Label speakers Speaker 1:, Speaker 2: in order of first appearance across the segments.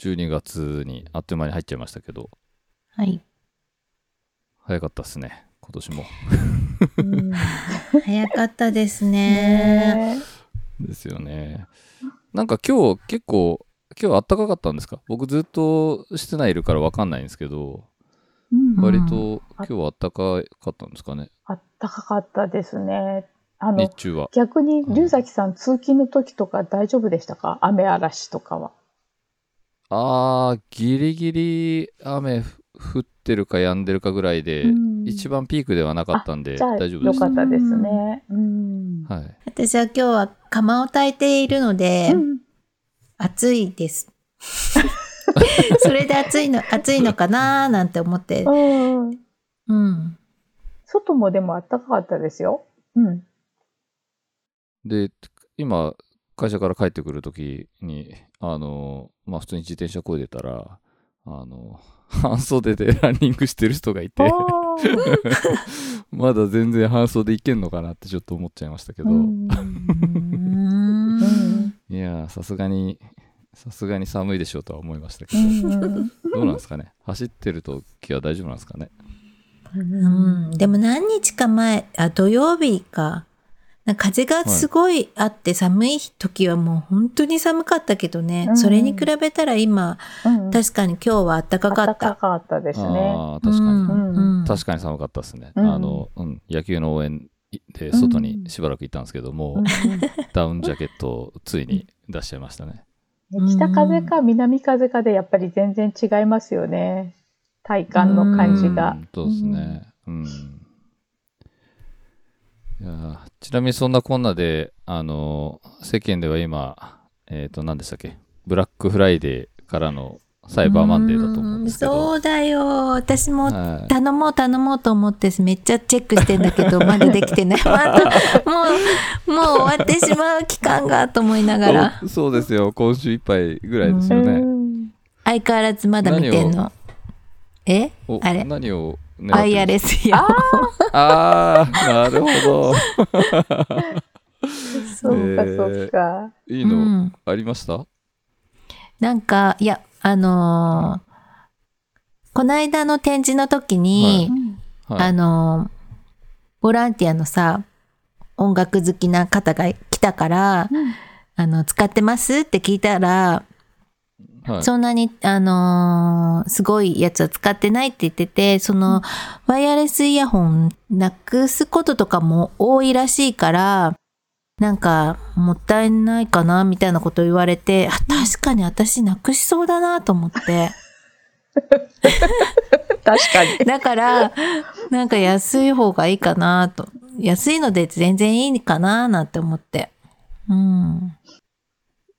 Speaker 1: 12月にあっという間に入っちゃいましたけど、
Speaker 2: はい。
Speaker 1: 早かったっすね、今年も。
Speaker 3: うん
Speaker 2: 早かったですね。
Speaker 3: ね
Speaker 1: ですよね。なんか今日結構、今日あったかかったんですか？僕ずっと室内いるからわかんないんですけど、
Speaker 3: うん
Speaker 2: うん
Speaker 1: 割と今日はあったかかったんですかね、
Speaker 3: あったかかったですね。あの
Speaker 1: 日、中は。
Speaker 3: 逆に龍崎さん、通勤の時とか大丈夫でしたか？雨嵐とかは。
Speaker 1: あー、ギリギリ雨ふ降ってるか止んでるかぐらいで、
Speaker 3: うん
Speaker 1: 一番ピークではなかったんで大丈夫です。
Speaker 3: よかったですね。うん。
Speaker 1: はい。
Speaker 2: 私は今日は釜を炊いているので、
Speaker 3: うん
Speaker 2: 暑いです。それで暑いの、暑いのかなーなんて思って。
Speaker 3: うん
Speaker 2: うん。
Speaker 3: 外もでも暖かかったですよ。うん。
Speaker 1: で、今、会社から帰ってくるときに、あの、まあ、普通に自転車こいでたら、あの、半袖で ランニングしてる人がいて、まだ全然半袖いけんのかなってちょっと思っちゃいましたけど、いやー、さすがに、さすがに寒いでしょうとは思いましたけ
Speaker 3: う
Speaker 1: ど、どうなんですかね？走ってるときは大丈夫なんですかね？
Speaker 2: うん。でも何日か前、あ、土曜日か。なんか風がすごいあって寒い時はもう本当に寒かったけどね。
Speaker 3: うん
Speaker 2: それに比べたら今、
Speaker 3: うん
Speaker 2: 確かに今日は暖かか
Speaker 3: 暖
Speaker 2: った。
Speaker 3: かかったですね。
Speaker 1: ああ、確かに。
Speaker 2: うんうん
Speaker 1: 確かに寒かったですね。
Speaker 3: うん
Speaker 1: あの、うん、野球の応援で外にしばらくいたんですけども、
Speaker 3: うん
Speaker 1: ダウンジャケットをついに出しちゃいましたね。
Speaker 3: うん北風か南風かでやっぱり全然違いますよね。体感の感じが
Speaker 1: うん。そうですね。うん。いやーちなみにそんなこんなで、あのー世間では今、えっ、と、何でしたっけ？ブラックフライデーからのサイバーマンデーだと思うんですけど。
Speaker 2: そうだよ。私も
Speaker 1: はい
Speaker 2: 頼もう頼もうと思ってめっちゃチェックしてんだけど、まだできてない。まだ、もう、もう終わってしまう期間がと思いながら、
Speaker 1: そうですよ。今週いっぱいぐらいですよ
Speaker 3: う
Speaker 1: ね。
Speaker 3: ん
Speaker 2: 相変わらずまだ見てんの。え？
Speaker 1: お
Speaker 2: あれ？
Speaker 1: 何を狙ってるんですか
Speaker 2: ワイヤレスよ。
Speaker 1: ああ、なるほど。
Speaker 3: そうかそうか。
Speaker 1: いいうの
Speaker 2: ん。
Speaker 1: ありました、
Speaker 2: なんか、いや、あのーこの間の展示の時に、
Speaker 1: はい、
Speaker 2: あのーボランティアのさ、音楽好きな方が来たから、
Speaker 3: うん
Speaker 2: あの、使ってますって聞いたら、
Speaker 1: はい、
Speaker 2: そんなに、あのーすごいやつは使ってないって言ってて、その、ワイヤレスイヤホンなくすこととかも多いらしいから、なんか、もったいないかな、みたいなこと言われて、あ確かに私なくしそうだなと思って。
Speaker 3: 確かに。
Speaker 2: だから、なんか安い方がいいかなと。安いので全然いいかな、なんて思って。うん。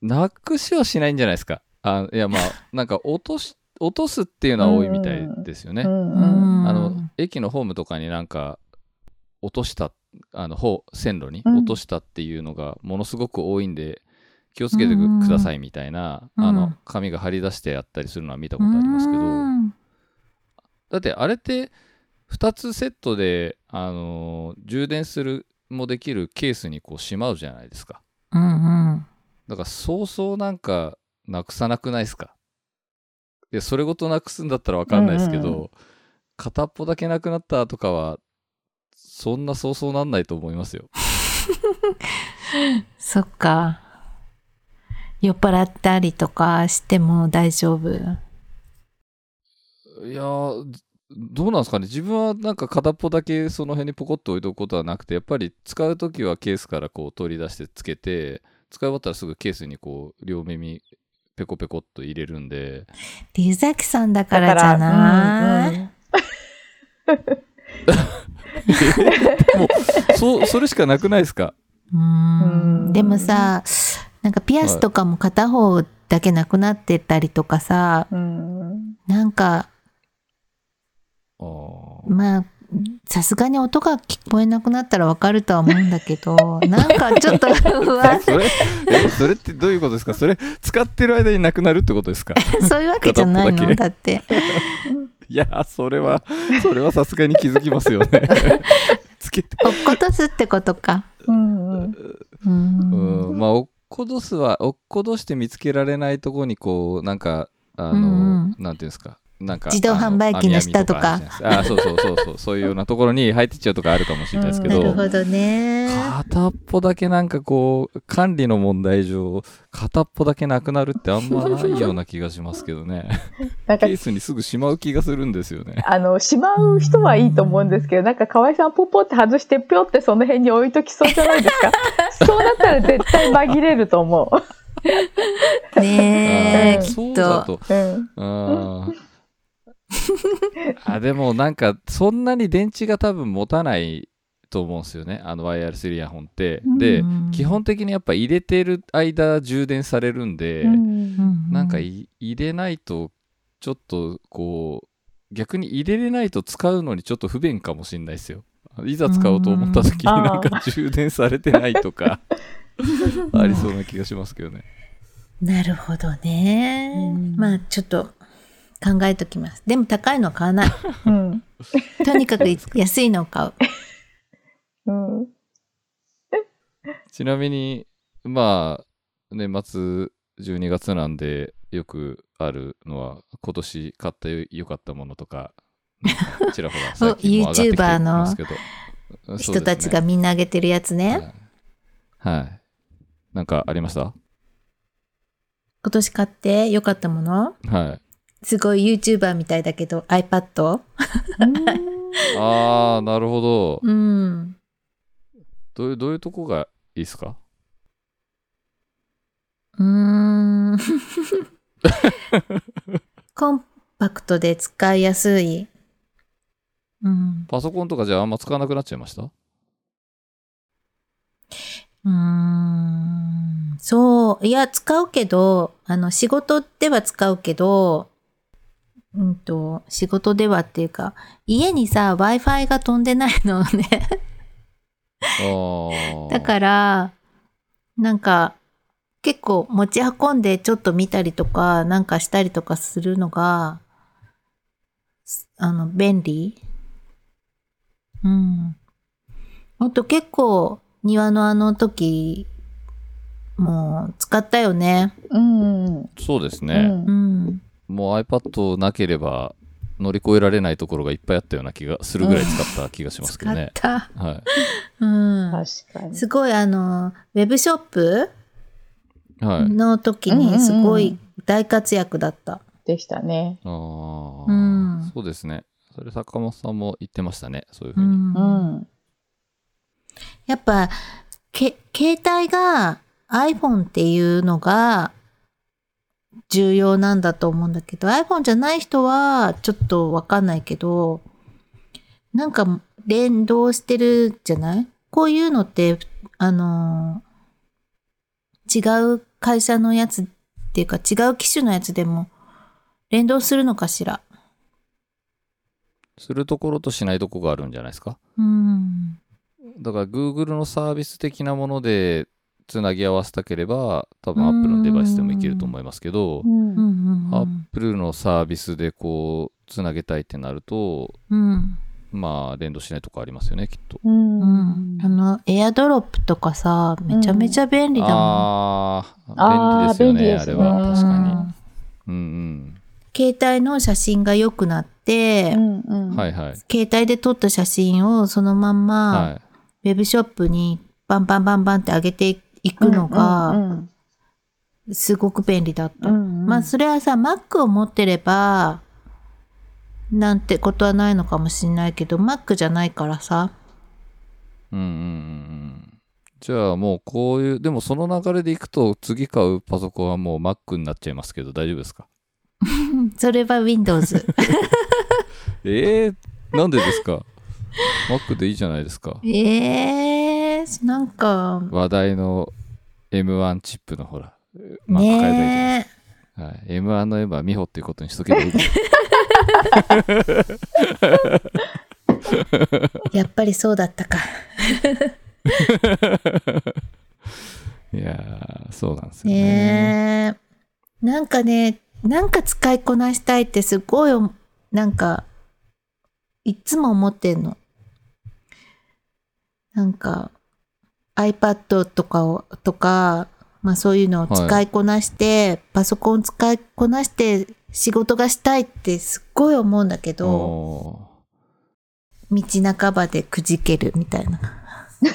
Speaker 1: なくしはしないんじゃないですか。あいや、まあ、なんか落とし、落とすっていうのは多いみたいですよね。あの、駅のホームとかになんか、落とした、あの、ほう線路に
Speaker 3: うん。
Speaker 1: 落としたっていうのがものすごく多いんで、気をつけてくださいみたいな、
Speaker 2: うん。
Speaker 1: あの、紙が貼り出してあったりするのは見たことありますけど、
Speaker 2: うん。
Speaker 1: だってあれって2つセットで、あのー充電するもできるケースにこうしまうじゃないですか。
Speaker 2: うんうん。
Speaker 1: だからそうそうなんかなくさなくないですか？いやそれごとなくすんだったらわかんないですけど、
Speaker 3: うんう
Speaker 1: 片っぽだけなくなったとかはそんなそうそうなんないと思いますよ
Speaker 2: そっか。酔っ払ったりとかしても大丈夫？
Speaker 1: いやーどうなんですかね？自分はなんか片っぽだけその辺にポコッと置いとくことはなくてやっぱり使う時はケースからこう取り出してつけて使い終わったらすぐケースにこう両耳ペコペコっと入れるんで。
Speaker 2: 龍崎さんだからじゃない、
Speaker 3: うんうん
Speaker 1: もうそうそれしかなくないですか？
Speaker 2: うーん。
Speaker 3: うん
Speaker 2: でもさ、なんかピアスとかも片方だけなくなってたりとかさ、
Speaker 3: うん。
Speaker 2: なんか、まあ、さすがに音が聞こえなくなったらわかるとは思うんだけど、なんかちょっと 不安
Speaker 1: それえそれってどういうことですか？それ使ってる間になくなるってことですか？
Speaker 2: そういうわけじゃないの？
Speaker 1: だ
Speaker 2: って。
Speaker 1: いやそれはそれはさすがに気づきますよね。つけて。
Speaker 2: 落っことすってことか。
Speaker 3: うんうん。
Speaker 2: う
Speaker 1: うん。んまあ落っことすは落っことして見つけられないとこにこうなんかあの、
Speaker 2: うん。
Speaker 1: なんていうんですか？なんか
Speaker 2: 自動販売機の下とか。
Speaker 1: あそうそうそうそう。そういうようなところに入ってっちゃうとかあるかもしれないですけど、
Speaker 2: なるほどね。
Speaker 1: 片っぽだけなんかこう管理の問題上片っぽだけなくなるってあんまないような気がしますけどね。
Speaker 3: なんか
Speaker 1: ケースにすぐしまう気がするんですよね。
Speaker 3: あの、しまう人はいいと思うんですけど、なんか河合さんポポって外してぴょってその辺に置いときそうじゃないですか？そうなったら絶対紛れると思
Speaker 2: ねえ、
Speaker 3: うん
Speaker 2: きっ
Speaker 1: そうだ
Speaker 2: と。
Speaker 3: うん。
Speaker 1: あでもなんかそんなに電池が多分持たないと思うんですよね。あのワイヤレスイヤホンって、で
Speaker 2: うん
Speaker 1: 基本的にやっぱ入れてる間充電されるんで、
Speaker 3: うん
Speaker 1: なんかい入れないとちょっとこう逆に入れれないと使うのにちょっと不便かもしれないですよ。いざ使おうと思った時に
Speaker 3: うん
Speaker 1: なんか充電されてないとか ありそうな気がしますけどね。
Speaker 2: なるほどね。
Speaker 3: うん。
Speaker 2: まあ、ちょっと考えときます。でも高いのは買わない。
Speaker 3: うん。
Speaker 2: とにかく安いのを買う。
Speaker 3: うん。
Speaker 1: ちなみにまあ年末12月なんでよくあるのは今年買ってよかったものとかちらほら 最近も上がってきてますけどそうですね
Speaker 2: 人たちがみんなあげてるやつね。
Speaker 1: はい、はい、なんかありました？
Speaker 2: 今年買ってよかったもの？
Speaker 1: はい
Speaker 2: すごい YouTuber みたいだけど iPad?
Speaker 1: ああなるほど
Speaker 2: うん。
Speaker 1: どういうどういうとこがいいですか？
Speaker 2: うーん。コンパクトで使いやすい。うん。
Speaker 1: パソコンとかじゃああんま使わなくなっちゃいました？
Speaker 2: うーん。そう。いや、使うけど、あの、仕事では使うけど、うんと、仕事ではっていうか、家にさ、Wi-Fi が飛んでないのね。
Speaker 1: ああ
Speaker 2: だから、なんか、結構持ち運んでちょっと見たりとか、なんかしたりとかするのが、すあの、便利うん。ほんと結構、庭のあの時、もう使ったよね。
Speaker 3: うん。
Speaker 1: そうですね、
Speaker 3: うん
Speaker 2: うん。
Speaker 1: もう iPad なければ乗り越えられないところがいっぱいあったような気がするぐらい使った気がしますけ
Speaker 2: 使
Speaker 1: どね。
Speaker 2: った。
Speaker 1: は
Speaker 2: うん。
Speaker 3: 確かに。
Speaker 2: すごいあの、ウェブショップ？
Speaker 1: い。はい。
Speaker 2: の時
Speaker 3: うんうんうん
Speaker 2: にすごい大活躍だった。
Speaker 3: でしたね。
Speaker 1: ああ、
Speaker 2: うん
Speaker 1: そうですね。それ坂本さんも言ってましたね。そういうふ
Speaker 2: う
Speaker 1: うに。
Speaker 3: うんん。
Speaker 2: やっぱ、け、携帯が iPhone っていうのが重要なんだと思うんだけど、iPhone じゃない人はちょっとわかんないけど、なんか連動してるじゃない？こういうのって、あのー違う会社のやつっていうか違う機種のやつでも連動するのかしら？
Speaker 1: するところとしないところがあるんじゃないですか？
Speaker 2: うん。
Speaker 1: だから Google のサービス的なものでつなぎ合わせたければ多分 Apple のデバイスでもいけると思いますけど
Speaker 3: う、ん
Speaker 2: うんうんうん。
Speaker 1: Apple のサービスでこうつなげたいってなると、
Speaker 2: うん。
Speaker 1: まあ連動しないとこありますよね、きっと。
Speaker 3: うん
Speaker 2: うん、あの、エアドロップとかさ、めちゃめちゃ便利だもん。
Speaker 1: あ
Speaker 3: あ
Speaker 1: あ、
Speaker 3: ー
Speaker 1: 便利ですよね、あれは。確かに。
Speaker 2: うん
Speaker 1: うんうん。
Speaker 2: 携帯の写真が良くなって、
Speaker 3: うんうん
Speaker 1: はいはい。
Speaker 2: 携帯で撮った写真をそのまんま、
Speaker 1: はい。
Speaker 2: ウェブショップにバンバンバンバンって上げていくの
Speaker 3: う
Speaker 2: が、
Speaker 3: ん
Speaker 2: すごく便利だった。
Speaker 3: うんうん
Speaker 2: まあ、それはさ、Mac を持ってれば、なんてことはないのかもしれないけど、Mac じゃないからさ。
Speaker 1: うんうんうんうん。じゃあもうこういう、でもその流れでいくと次買うパソコンはもう Mac になっちゃいますけど大丈夫ですか？
Speaker 2: それは Windows。
Speaker 1: えー、なんでですか？?Mac でいいじゃないですか。
Speaker 2: ええー、なんか、
Speaker 1: 話題の M1 チップのほら、Mac 変えたいじゃない
Speaker 2: ね
Speaker 1: はい、M1 の M は美穂っていうことにしとけばいい。
Speaker 2: え やっぱりそうだったか。
Speaker 1: いやー、そうなんですよね。
Speaker 2: ねえ。なんかね、なんか使いこなしたいってすごいお、なんか、いっつも思ってんの。なんか、iPad とかを、とか、まあそういうのを使いこなして、パソコン使いこなして仕事がしたいってすっごい思うんだけど、
Speaker 1: お
Speaker 2: 道半ばでくじけるみたいな。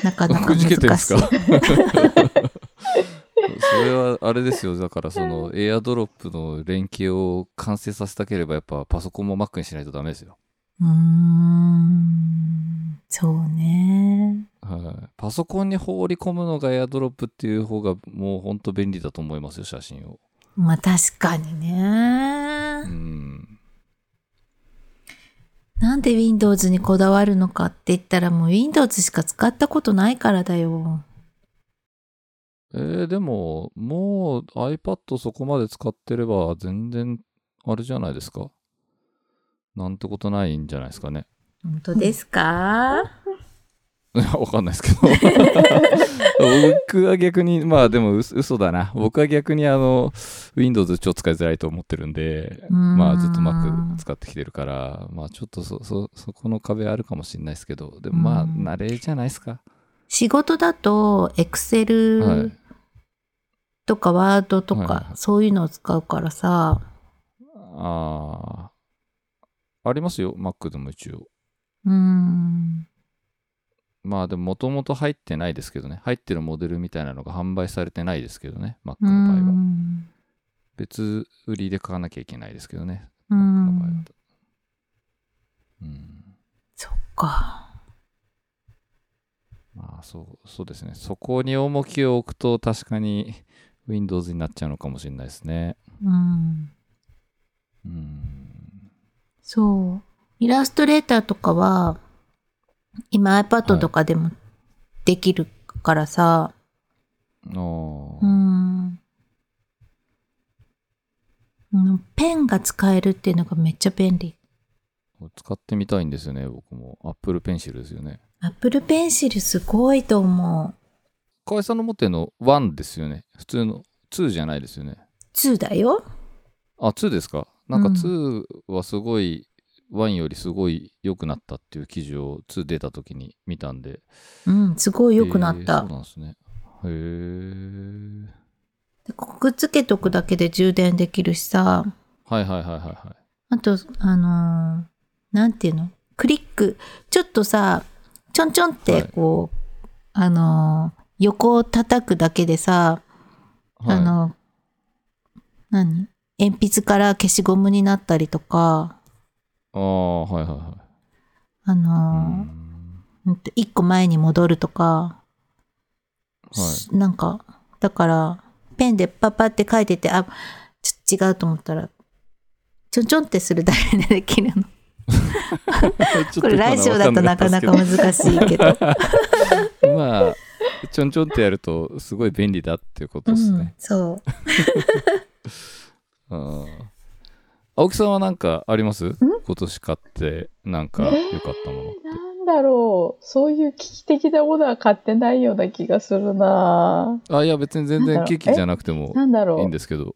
Speaker 2: なかなか
Speaker 1: くじけてるん
Speaker 2: 難しい
Speaker 1: ですか？それはあれですよ。だからそのエアドロップの連携を完成させたければやっぱパソコンも Mac にしないとダメですよ。
Speaker 2: うーん。そうね。
Speaker 1: はい。パソコンに放り込むのがエアドロップっていう方がもうほんと便利だと思いますよ、写真を。
Speaker 2: まあ確かにね
Speaker 1: う。ん。
Speaker 2: なんで Windows にこだわるのかって言ったらもう Windows しか使ったことないからだよ。
Speaker 1: えー、でも、もう iPad そこまで使ってれば全然あれじゃないですか？なんてことないんじゃないですかね。
Speaker 2: 本当ですか、
Speaker 1: わかんないですけど。僕は逆に、まあでも嘘嘘だな。僕は逆にあの、Windows 超使いづらいと思ってるんで、
Speaker 2: ん
Speaker 1: まあずっと Mac 使ってきてるから、まあちょっとそ、そ、そこの壁あるかもしれないですけど、でもまあ
Speaker 2: うん
Speaker 1: 慣れじゃないですか？
Speaker 2: 仕事だと
Speaker 1: は
Speaker 2: Excel
Speaker 1: い。
Speaker 2: とか Word とか
Speaker 1: はいはいはい
Speaker 2: そういうのを使うからさ。
Speaker 1: ああ、ありますよ。Mac でも一応。
Speaker 2: うーん。
Speaker 1: まあでももともと入ってないですけどね。入ってるモデルみたいなのが販売されてないですけどね。Mac
Speaker 2: う
Speaker 1: の場合は。
Speaker 2: ん。
Speaker 1: 別売りで買わなきゃいけないですけどね。
Speaker 2: う
Speaker 1: Mac の場合は
Speaker 2: ん。
Speaker 1: うん。
Speaker 2: そっか。
Speaker 1: まあそう、そうですね。そこに重きを置くと確かに Windows になっちゃうのかもしれないですね。
Speaker 2: うん。
Speaker 1: うん。
Speaker 2: そう。イラストレーターとかは、今 iPad とかでもできるからさ。
Speaker 1: あー
Speaker 2: うん。うんペンが使えるっていうのがめっちゃ便利。
Speaker 1: 使ってみたいんですよね、僕も。Apple Pencil ですよね。
Speaker 2: Apple Pencil すごいと思う。
Speaker 1: 河合さんの持ってるの1ですよね。普通の2じゃないですよね。
Speaker 2: 2だよ。
Speaker 1: あ、2ですか？なんか
Speaker 2: うん
Speaker 1: 2はすごい、1よりすごい良くなったっていう記事を2出た時に見たんで。
Speaker 2: うん、すごい良くなった
Speaker 1: えーそう。なんですね。へえ。
Speaker 2: くっつけとくだけで充電できるしさ。
Speaker 1: はいはいはいはいはい。
Speaker 2: あと、あのーなんていうの？クリック、ちょっとさ、ちょんちょんってこう、あのー横を叩くだけでさ、
Speaker 1: はい、
Speaker 2: あの、何？鉛筆から消しゴムになったりとか、
Speaker 1: ああ、はいはいはい。
Speaker 2: あ
Speaker 1: う
Speaker 2: のー
Speaker 1: ん
Speaker 2: うんと一個前に戻るとか、
Speaker 1: はい。
Speaker 2: なんか、だから、ペンでパッパって書いてて、あ、ちょっと違うと思ったら、ちょんちょんってするだけでできるの。これラジオだとなかなか難しいけど。
Speaker 1: まあ、ちょんちょんってやるとすごい便利だっていうことです
Speaker 2: うん
Speaker 1: ね。
Speaker 2: そう。
Speaker 1: うん青木さんは何かあります？今年買ってなんか良かったものって。
Speaker 3: なんだろう。そういう危機的なものは買ってないような気がするな
Speaker 1: あ、いや別に全然機器じゃなくても
Speaker 3: なんだろう。
Speaker 1: いいんですけど。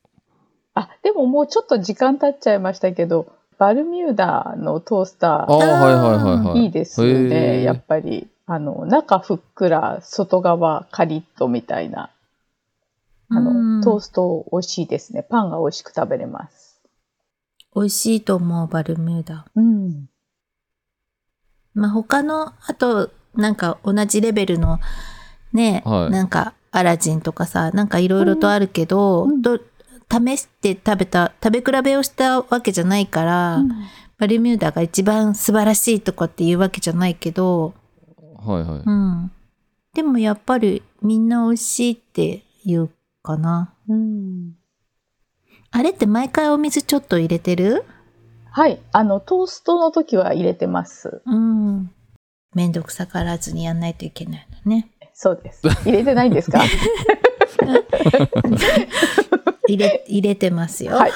Speaker 3: あ、でももうちょっと時間経っちゃいましたけど、バルミューダのトースタ
Speaker 1: ああ、はいはいはいはい。
Speaker 3: ー、いいですよ
Speaker 1: へ
Speaker 3: ね。
Speaker 1: ー
Speaker 3: やっぱり。あの、中ふっくら、外側カリッとみたいな。あ
Speaker 2: うん
Speaker 3: の、トースト美味しいですね。パンが美味しく食べれます。
Speaker 2: 美味しいと思う、バルミューダ。
Speaker 3: うん。
Speaker 2: まあ、他の、あと、なんか同じレベルの、ね、
Speaker 1: はい
Speaker 2: なんかアラジンとかさ、なんかいろいろとあるけど、
Speaker 3: うん
Speaker 2: ど試して食べた、食べ比べをしたわけじゃないから、バルミューダが一番素晴らしいとかっていうわけじゃないけど、
Speaker 1: はいはい。
Speaker 2: うん。でもやっぱりみんな美味しいって言うかな。
Speaker 3: うん。
Speaker 2: あれって毎回お水ちょっと入れてる？
Speaker 3: はい。あの、トーストの時は入れてます。
Speaker 2: うん。めんどくさからずにやんないといけないのね。
Speaker 3: そうです。入れてないんですか？
Speaker 2: 入れ、入れてますよ。
Speaker 3: はい。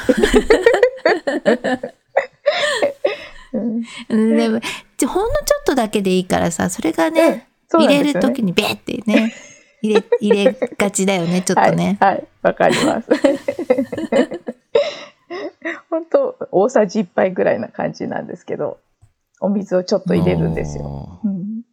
Speaker 3: うん
Speaker 2: うんでもほんのちょっとだけでいいからさ、それがね、入れるときにベーってね、入れ、入れがちだよね、ちょっとね。
Speaker 3: はい、はい、わかります。本当大さじ1杯ぐらいな感じなんですけど、お水をちょっと入れるんですよ。
Speaker 1: よ。
Speaker 3: うん、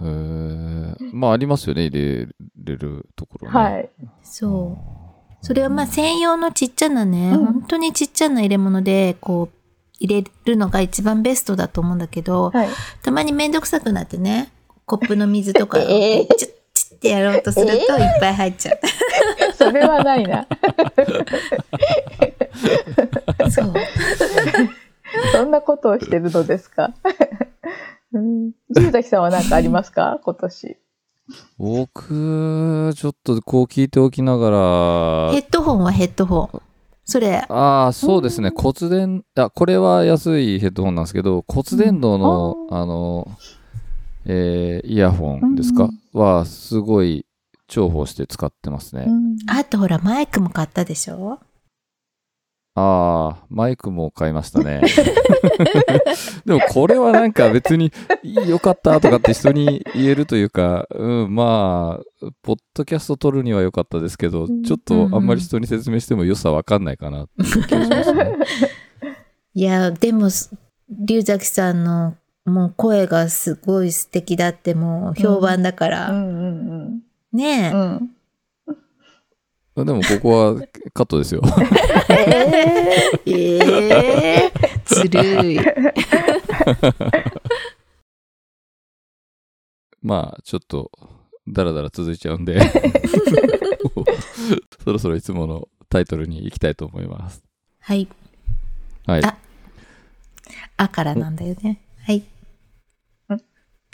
Speaker 1: へえ。まあありますよね、入れれるところね。
Speaker 3: はい。
Speaker 2: そう。それはまあ専用のちっちゃなね、
Speaker 3: うん
Speaker 2: 本当にちっちゃな入れ物で、こう、入れるのが一番ベストだと思うんだけど、
Speaker 3: はい。
Speaker 2: たまにめんどくさくなってね、コップの水とか、
Speaker 3: えー
Speaker 2: チュッチュッってやろうとするといっぱい入っちゃう。
Speaker 3: それはないな。
Speaker 2: そう。
Speaker 3: そんなことをしてるのですか？うん。龍崎さんは何かありますか？今年。
Speaker 1: 僕、ちょっとこう聞いておきながら
Speaker 2: ヘ、ッドホンはヘッドホン。それ、
Speaker 1: ああ、そうですね。骨伝、あ、これは安いヘッドホンなんですけど、骨伝導の、
Speaker 3: うん
Speaker 1: あの、えーイヤホンですか、は、すごい重宝して使ってますね。
Speaker 2: あとほらマイクも買ったでしょ？
Speaker 1: ああ、マイクも買いましたね。でもこれはなんか別に良かったとかって人に言えるというか、うん、まあ、ポッドキャスト撮るには良かったですけど、
Speaker 3: うん
Speaker 1: ちょっとあんまり人に説明しても良さわかんないかなっていう気がしますね。
Speaker 2: いや、でも、龍崎さんのもう声がすごい素敵だってもう評判だから、
Speaker 3: うんうん
Speaker 2: ねえ、
Speaker 3: うん。うん。
Speaker 1: でもここはカットですよ。
Speaker 3: え
Speaker 2: ええずるい。
Speaker 1: まあ、ちょっと、だらだら続いちゃうんで、そろそろいつものタイトルに行きたいと思います。
Speaker 2: はい。
Speaker 1: はい。
Speaker 2: ああからなんだよね。はい。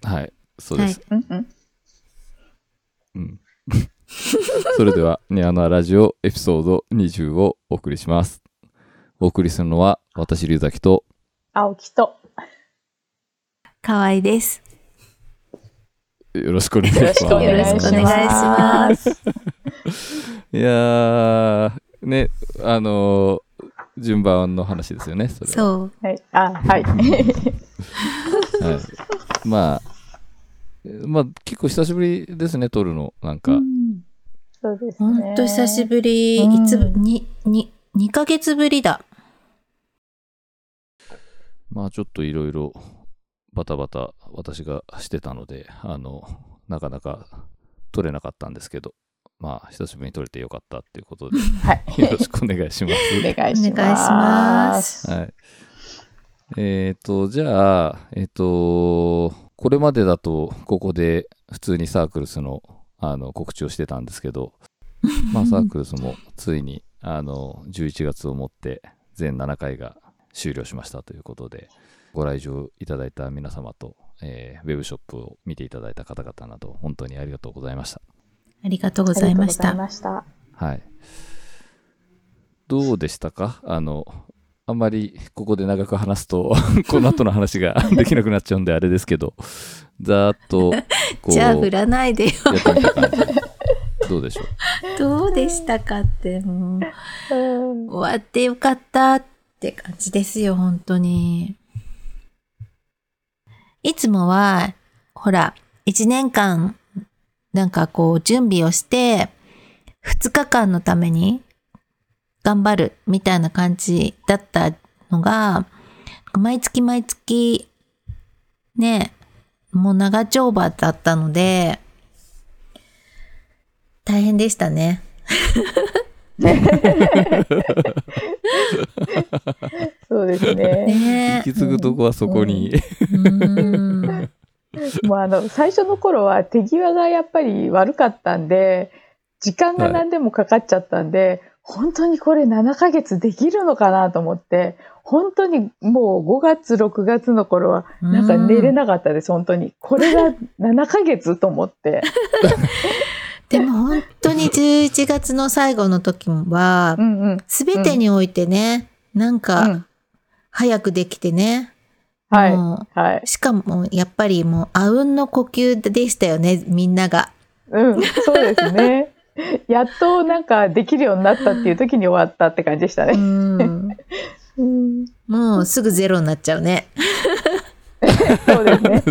Speaker 1: はい。そうです。
Speaker 3: ーうんうん。
Speaker 1: うん。それでは、ニアナラジオエピソード20をお送りします。お送りするのは、私、龍崎と、
Speaker 3: 青木と。
Speaker 2: かわいいです。
Speaker 1: よろしくお願いします。
Speaker 3: よろしくお願いします。
Speaker 2: い
Speaker 1: やー、ね、あのー順番の話ですよね、それは。
Speaker 2: そう。
Speaker 3: はい。あ、はい。
Speaker 1: はい。まあ、まあ、結構久しぶりですね、撮るの。なんか、
Speaker 3: そうです
Speaker 2: ほ
Speaker 3: ね。
Speaker 2: んと久しぶり。
Speaker 3: うん
Speaker 2: いつぶ、に、に、2ヶ月ぶりだ。
Speaker 1: まあちょっといろいろバタバタ私がしてたので、あの、なかなか撮れなかったんですけど、まあ久しぶりに撮れてよかったっていうことで、
Speaker 3: はい。
Speaker 1: よろしくお願いします。
Speaker 3: お願いします。
Speaker 2: お願いします
Speaker 1: はい。えっ、と、じゃあ、えっ、と、これまでだと、ここで普通にサークルスのあの告知をしてたんですけど、まあ サークルスもついに、あの、11月をもって全7回が終了しましたということで、ご来場いただいた皆様と、えーウェブショップを見ていただいた方々など、本当にありがとうございました。
Speaker 2: ありがとうございました。
Speaker 1: はい。どうでしたか？あの、あんまりここで長く話すと、この後の話が できなくなっちゃうんであれですけど、ざーっと、こう、
Speaker 2: じゃあ振らないでよ。
Speaker 1: どうでしょう？
Speaker 2: どうでしたかって、もう、
Speaker 3: うん
Speaker 2: 終わってよかったって感じですよ、本当に。いつもは、ほら、一年間、なんかこう、準備をして、二日間のために頑張るみたいな感じだったのが、毎月毎月、ね、もう長丁場だったので、大変でしたね。
Speaker 3: そうですね。
Speaker 2: ね
Speaker 1: 引き継ぐとこはそこに、
Speaker 2: うん。
Speaker 3: もうあの、最初の頃は手際がやっぱり悪かったんで、時間が何でもかかっちゃったんで、本当にこれ7ヶ月できるのかなと思って、本当にもう5月、6月の頃は、なんか寝れなかったです、本当に。これが7ヶ月と思って。
Speaker 2: でも本当に11月の最後の時は
Speaker 3: う、んうん。
Speaker 2: すべてにおいてね、なん
Speaker 3: う
Speaker 2: か
Speaker 3: ん、
Speaker 2: 早くできてね。
Speaker 3: はい。
Speaker 2: も
Speaker 3: はい。
Speaker 2: うしかも、やっぱりもう、あうんの呼吸でしたよね、みんなが。
Speaker 3: うん、そうですね。やっとなんかできるようになったっていう時に終わったって感じでした
Speaker 2: う
Speaker 3: ね。
Speaker 2: ん。
Speaker 3: うん、
Speaker 2: もうすぐゼロになっちゃうね。
Speaker 3: そうですね。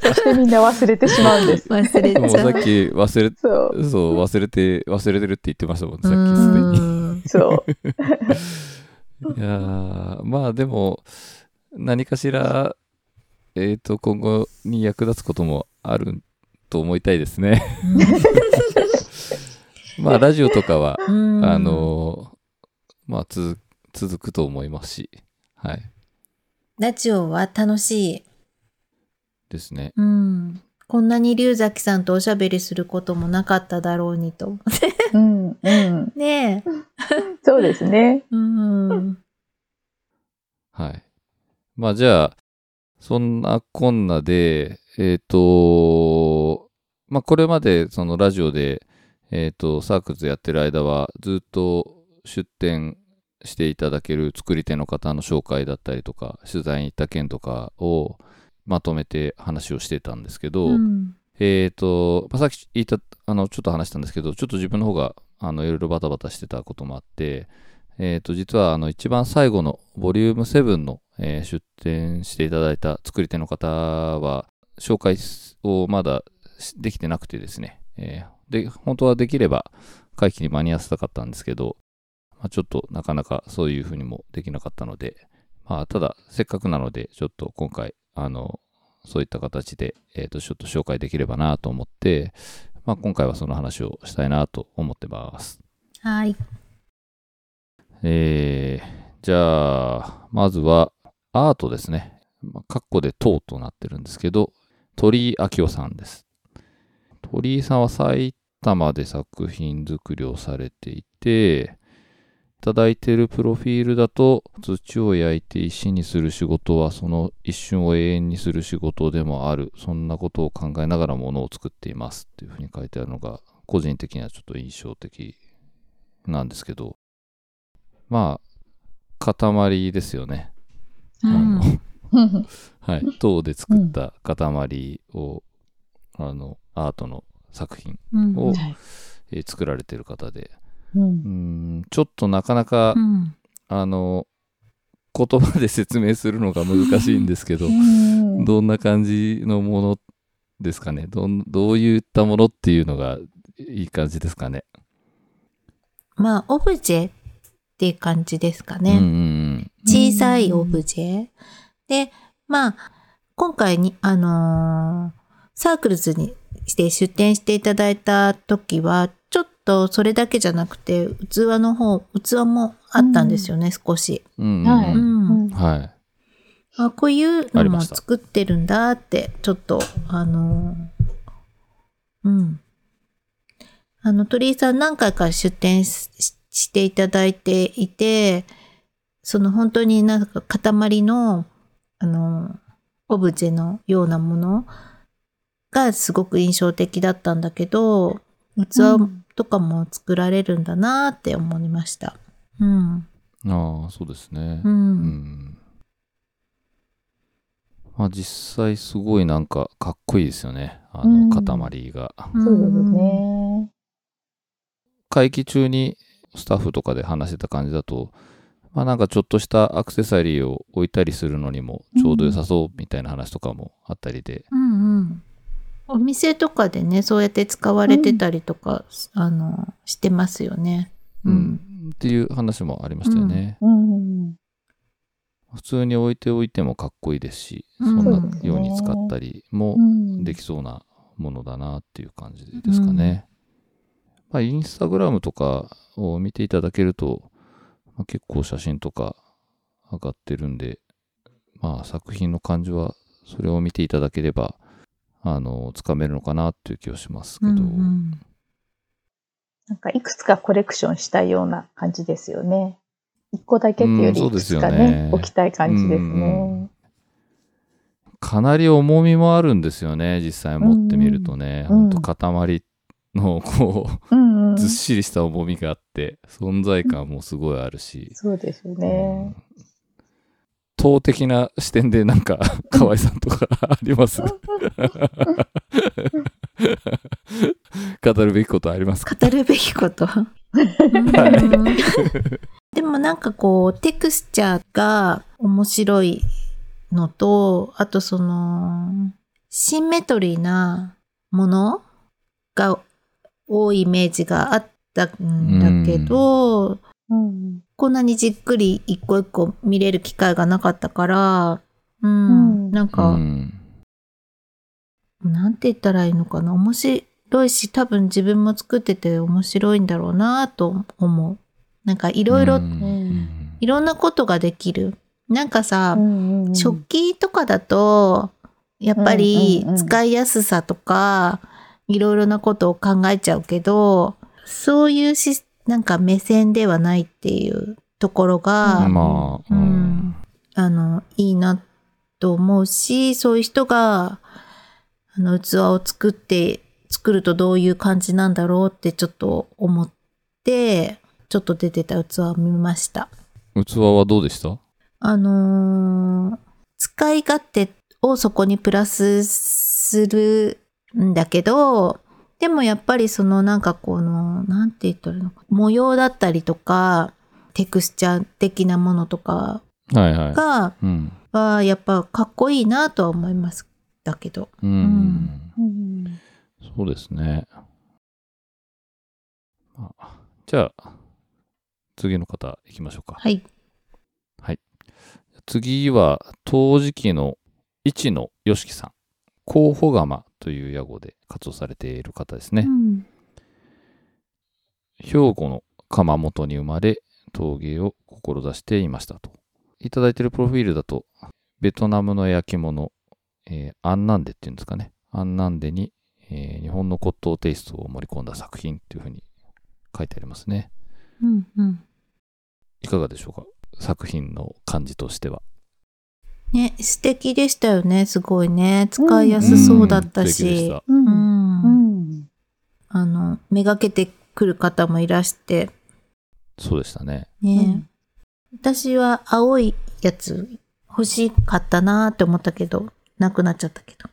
Speaker 3: そしてみんな忘れてしまうんです。
Speaker 2: 忘れ
Speaker 1: もう
Speaker 2: ちゃう。
Speaker 1: さっき忘れ、
Speaker 3: そう。
Speaker 1: そう、忘れて、忘れてるって言ってましたもんね、さっき
Speaker 2: う
Speaker 1: すでに。
Speaker 2: ん
Speaker 3: そう。
Speaker 1: いやーまあでも、何かしら、えっ、と、今後に役立つこともあると思いたいですね。まあ、ラジオとかは、
Speaker 2: うん
Speaker 1: あの、まあ、続続くと思いますし、はい。
Speaker 2: ラジオは楽しい。
Speaker 1: ですね。
Speaker 2: うん。こんなに龍崎さんとおしゃべりすることもなかっただろうにと思って。
Speaker 3: うん、うん。
Speaker 2: ねえ。
Speaker 3: そうですね。
Speaker 2: うん。
Speaker 1: はい。まあ、じゃあ、そんなこんなで、えっ、と、まあ、これまで、そのラジオで、えっ、と、サークルズやってる間は、ずっと出展していただける作り手の方の紹介だったりとか、取材に行った件とかをまとめて話をしてたんですけど、
Speaker 2: うん。
Speaker 1: えっ、と、まあ、さっき言った、あの、ちょっと話したんですけど、ちょっと自分の方が、あの、いろいろバタバタしてたこともあって、えっ、と、実は、あの、一番最後の、ボリューム7の、えー出展していただいた作り手の方は、紹介をまだしできてなくてですね、えーで、本当はできれば、会期に間に合わせたかったんですけど、まあ、ちょっとなかなかそういうふうにもできなかったので、まあ、ただ、せっかくなので、ちょっと今回、あの、そういった形で、えっ、と、ちょっと紹介できればなと思って、まあ、今回はその話をしたいなと思ってます。
Speaker 2: はい。
Speaker 1: えー、じゃあ、まずは、アートですね。まあ、カッコで塔となってるんですけど、鳥居明夫さんです。鳥居さんは埼玉で作品作りをされていて、いただいているプロフィールだと、土を焼いて石にする仕事はその一瞬を永遠にする仕事でもある。そんなことを考えながらものを作っています。っていうふうに書いてあるのが、個人的にはちょっと印象的なんですけど、まあ、塊ですよね。
Speaker 2: うん。
Speaker 1: はい。銅で作った塊を、あの、アートの作品
Speaker 2: うん
Speaker 1: を、
Speaker 3: はい
Speaker 1: えー作られている方で、
Speaker 3: うん
Speaker 1: ん、ちょっとなかなか、
Speaker 2: うん
Speaker 1: あの、言葉で説明するのが難しいんですけど、
Speaker 3: うん
Speaker 1: どんな感じのものですかね？どん、どういったものっていうのがいい感じですかね？
Speaker 2: まあ、オブジェっていう感じですか
Speaker 1: うん
Speaker 2: ね。
Speaker 1: うん
Speaker 2: 小さいオブジェ。で、まあ、今回に、あのーサークルズにして出展していただいた時は、ちょっとそれだけじゃなくて、器の方、器もあったんですよね、少し。
Speaker 1: うん。うん
Speaker 3: はい
Speaker 1: うん
Speaker 2: うん
Speaker 1: はい。
Speaker 2: あ、こういう
Speaker 1: あ
Speaker 2: のも作ってるんだって、ちょっと、あのーうん。あの、鳥居さん何回か出展ししていただいていて、その本当になんか塊の、あの、オブジェのようなものがすごく印象的だったんだけど、器とかも作られるんだなって思いました。うん。
Speaker 1: ああ、そうですね。
Speaker 2: う。
Speaker 1: うんん。まあ実際すごいなんかかっこいいですよね。あ
Speaker 3: うん
Speaker 1: の塊が。
Speaker 3: そうですね。
Speaker 1: 会期中にスタッフとかで話してた感じだと、まあなんかちょっとしたアクセサリーを置いたりするのにもちょうど良さそうみたいな話とかもあったりで。
Speaker 2: うんうん。お店とかでね、そうやって使われてたりとか、あの、してますよね。
Speaker 1: うん。っていう話もありましたよね。
Speaker 3: うん。
Speaker 1: 普通に置いておいてもかっこいいですし、
Speaker 2: うん
Speaker 1: そんなように使ったりも
Speaker 3: うん
Speaker 1: できそうなものだなっていう感じですかね。まあ、インスタグラムとかを見ていただけると、まあ、結構写真とか上がってるんで、まあ作品の感じはそれを見ていただければ、あの、つかめるのかなっていう気はしますけど、
Speaker 2: うんうん
Speaker 3: なんかいくつかコレクションしたいような感じですよね。一個だけっていうよりいうくつ
Speaker 1: ですよね
Speaker 3: かね、置きたい感じです
Speaker 1: うん
Speaker 3: ね。
Speaker 1: かなり重みもあるんですよね、実際持ってみるとね。
Speaker 3: うん
Speaker 1: ほんと塊のこう、
Speaker 3: うんうん
Speaker 1: ずっしりした重みがあって、存在感もすごいあるし、
Speaker 3: そうですよ
Speaker 1: う
Speaker 3: ね
Speaker 1: ん。党的な視点でなんか、河合さんとかあります？語るべきことありますか？
Speaker 2: 語るべきこと。うんでもなんかこう、テクスチャーが面白いのと、あとその、シンメトリーなものが多いイメージがあったんだけど、
Speaker 3: うん
Speaker 2: こんなにじっくり一個一個見れる機会がなかったから、うん、
Speaker 3: うん。
Speaker 2: なんか、
Speaker 1: うん。
Speaker 2: なんて言ったらいいのかな。面白白いし、多分自分も作ってて面白いんだろうなと思う。なんかいろいろ、
Speaker 1: うん。
Speaker 2: いろんなことができる。なんかさ、
Speaker 3: うんうん
Speaker 2: 食器とかだと、やっぱり
Speaker 3: うんうんうん。
Speaker 2: 使いやすさとか、いろいろなことを考えちゃうけど、そういうし、なんか目線ではないっていうところが、
Speaker 1: まあ、
Speaker 2: う
Speaker 1: うん。
Speaker 2: ん、あの、いいなと思うし、そういう人が、あの、器を作って、作るとどういう感じなんだろうってちょっと思って、ちょっと出てた器を見ました。
Speaker 1: 器はどうでした？
Speaker 2: あのー使い勝手をそこにプラスするんだけど、でもやっぱりそのなんかこの、なんて言ったらいいのか、模様だったりとか、テクスチャー的なものとか
Speaker 1: はいはい。
Speaker 2: が、
Speaker 1: うん。
Speaker 2: はやっぱかっこいいなとは思います。だけど。
Speaker 1: うん。
Speaker 3: うん
Speaker 1: そうですね。まあじゃあ、次の方行きましょうか。
Speaker 2: はい。
Speaker 1: 次は、陶磁器の一野よしきさん。候補釜という屋号で活動されている方ですね。
Speaker 2: うん
Speaker 1: 兵庫の窯元に生まれ、陶芸を志していましたと。いただいているプロフィールだと、ベトナムの焼き物、えーアンナンデっていうんですかね。アンナンデに、えー日本の骨董テイストを盛り込んだ作品っていうふうに書いてありますね。
Speaker 2: うんうん。
Speaker 1: いかがでしょうか？作品の感じとしては。
Speaker 2: ね、素敵でしたよね。すごいね。使いやすそうだった
Speaker 1: し。
Speaker 3: うん
Speaker 2: うん
Speaker 3: うん
Speaker 2: あの、めがけてくる方もいらして、
Speaker 1: そうでしたね。
Speaker 2: ね、私は青いやつ欲しかったなーって思ったけど、なくなっちゃったけど。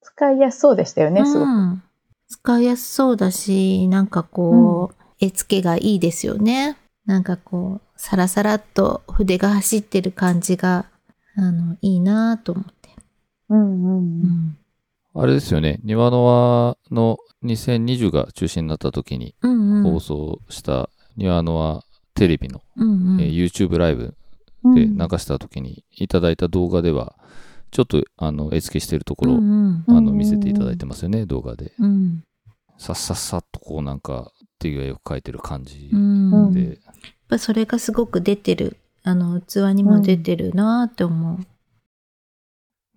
Speaker 3: 使いやすそうでしたよね、すごく。
Speaker 2: うん使いやすそうだし、なんかこう、絵付けがいいですよね。なんかこう、サラサラっと筆が走ってる感じが、あの、いいなと思って。
Speaker 3: うんう
Speaker 2: うんん。
Speaker 1: あれですよね。庭の輪の2020が中止になった時に。放送した庭の輪テレビの、
Speaker 2: うんうん。
Speaker 1: えー YouTube ライブ
Speaker 3: うん
Speaker 1: で流した時にいただいた動画では、ちょっとあの絵付けしてるところを、
Speaker 2: うんうん
Speaker 1: あの見せていただいてますよね、動画で。
Speaker 2: うん。
Speaker 1: さっさっさっとこうなんか手がよく描いてる感じ
Speaker 2: うん。
Speaker 3: うん
Speaker 1: で、
Speaker 2: やっぱそれがすごく出てる。あの、器にも出てるなって思う。
Speaker 1: なんか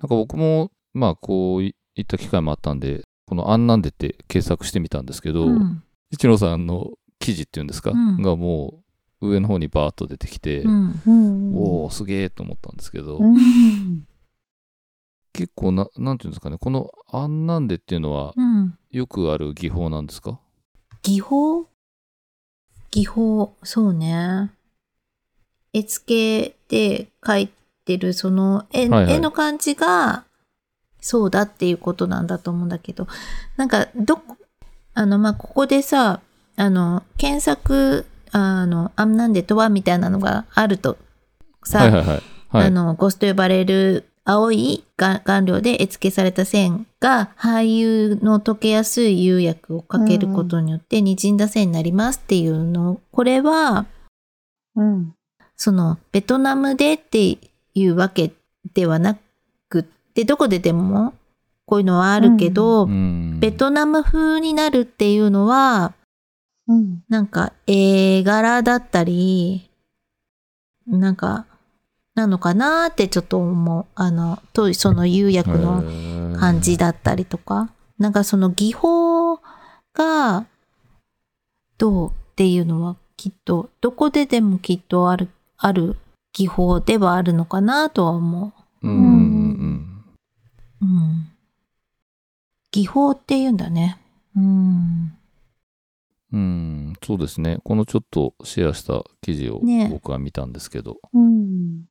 Speaker 1: 僕もまあこういいった機会もあったんで、この「あんなんで」って検索してみたんですけど、
Speaker 2: うん。
Speaker 1: 一野さんの記事っていうんですか、
Speaker 2: うん
Speaker 1: がもう上の方にバーッと出てきて、
Speaker 2: うん。
Speaker 3: うん
Speaker 1: おおすげえと思ったんですけど、
Speaker 3: うん
Speaker 1: 結構ななんていうんですかねこの「あんなんで」っていうのは
Speaker 2: うん。
Speaker 1: よくある技法なんですか？
Speaker 2: 技法？技法、そうね。絵付けで描いてるその絵,、
Speaker 1: はいはい。
Speaker 2: 絵の感じがそうだっていうことなんだと思うんだけど、なんかどこ、あの、まあ、ここでさ、あの、検索、あの、あんなんでとはみたいなのがあると。さ、
Speaker 1: はいはいはい。はい。
Speaker 2: あの、ゴスと呼ばれる青いが顔料で絵付けされた線が俳優の溶けやすい釉薬をかけることによって滲ん。だ線になりますっていうの、これは、
Speaker 3: うん。
Speaker 2: その、ベトナムでっていうわけではなくって、どこででもこういうのはあるけど、
Speaker 1: うん。
Speaker 2: ベトナム風になるっていうのは、
Speaker 3: うん。
Speaker 2: なんか絵柄だったり、なんか、なのかなってちょっと思う。あの、と、その釉薬の感じだったりとか。なんかその技法がどうっていうのはきっと、どこででもきっとある、ある技法ではあるのかなとは思
Speaker 1: うんうんうん。
Speaker 2: 技法って言うんだね。うん。
Speaker 1: うん、そうですね。このちょっとシェアした記事を
Speaker 2: ね
Speaker 1: 僕は見たんですけど、
Speaker 3: うん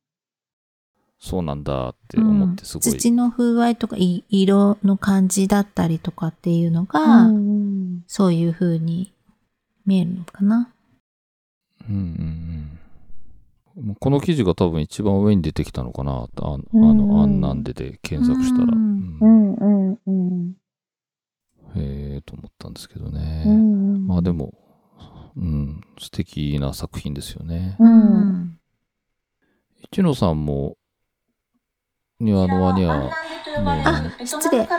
Speaker 1: そうなんだって思ってすごい、
Speaker 2: 土の風合いとかい色の感じだったりとかっていうのが、
Speaker 3: うん
Speaker 2: そういう風に見えるのかな？
Speaker 1: うんうんうん。この記事が多分一番上に出てきたのかな。ああ
Speaker 3: うん。
Speaker 1: の、あんなんでで検索したら、
Speaker 2: うん。
Speaker 1: うん。
Speaker 3: うんうんうん
Speaker 1: へえと思ったんですけどね、
Speaker 3: うん。
Speaker 1: まあでも、うん、素敵な作品ですよね。
Speaker 3: うん。
Speaker 1: 一野さんも庭の輪には
Speaker 2: あ失礼こ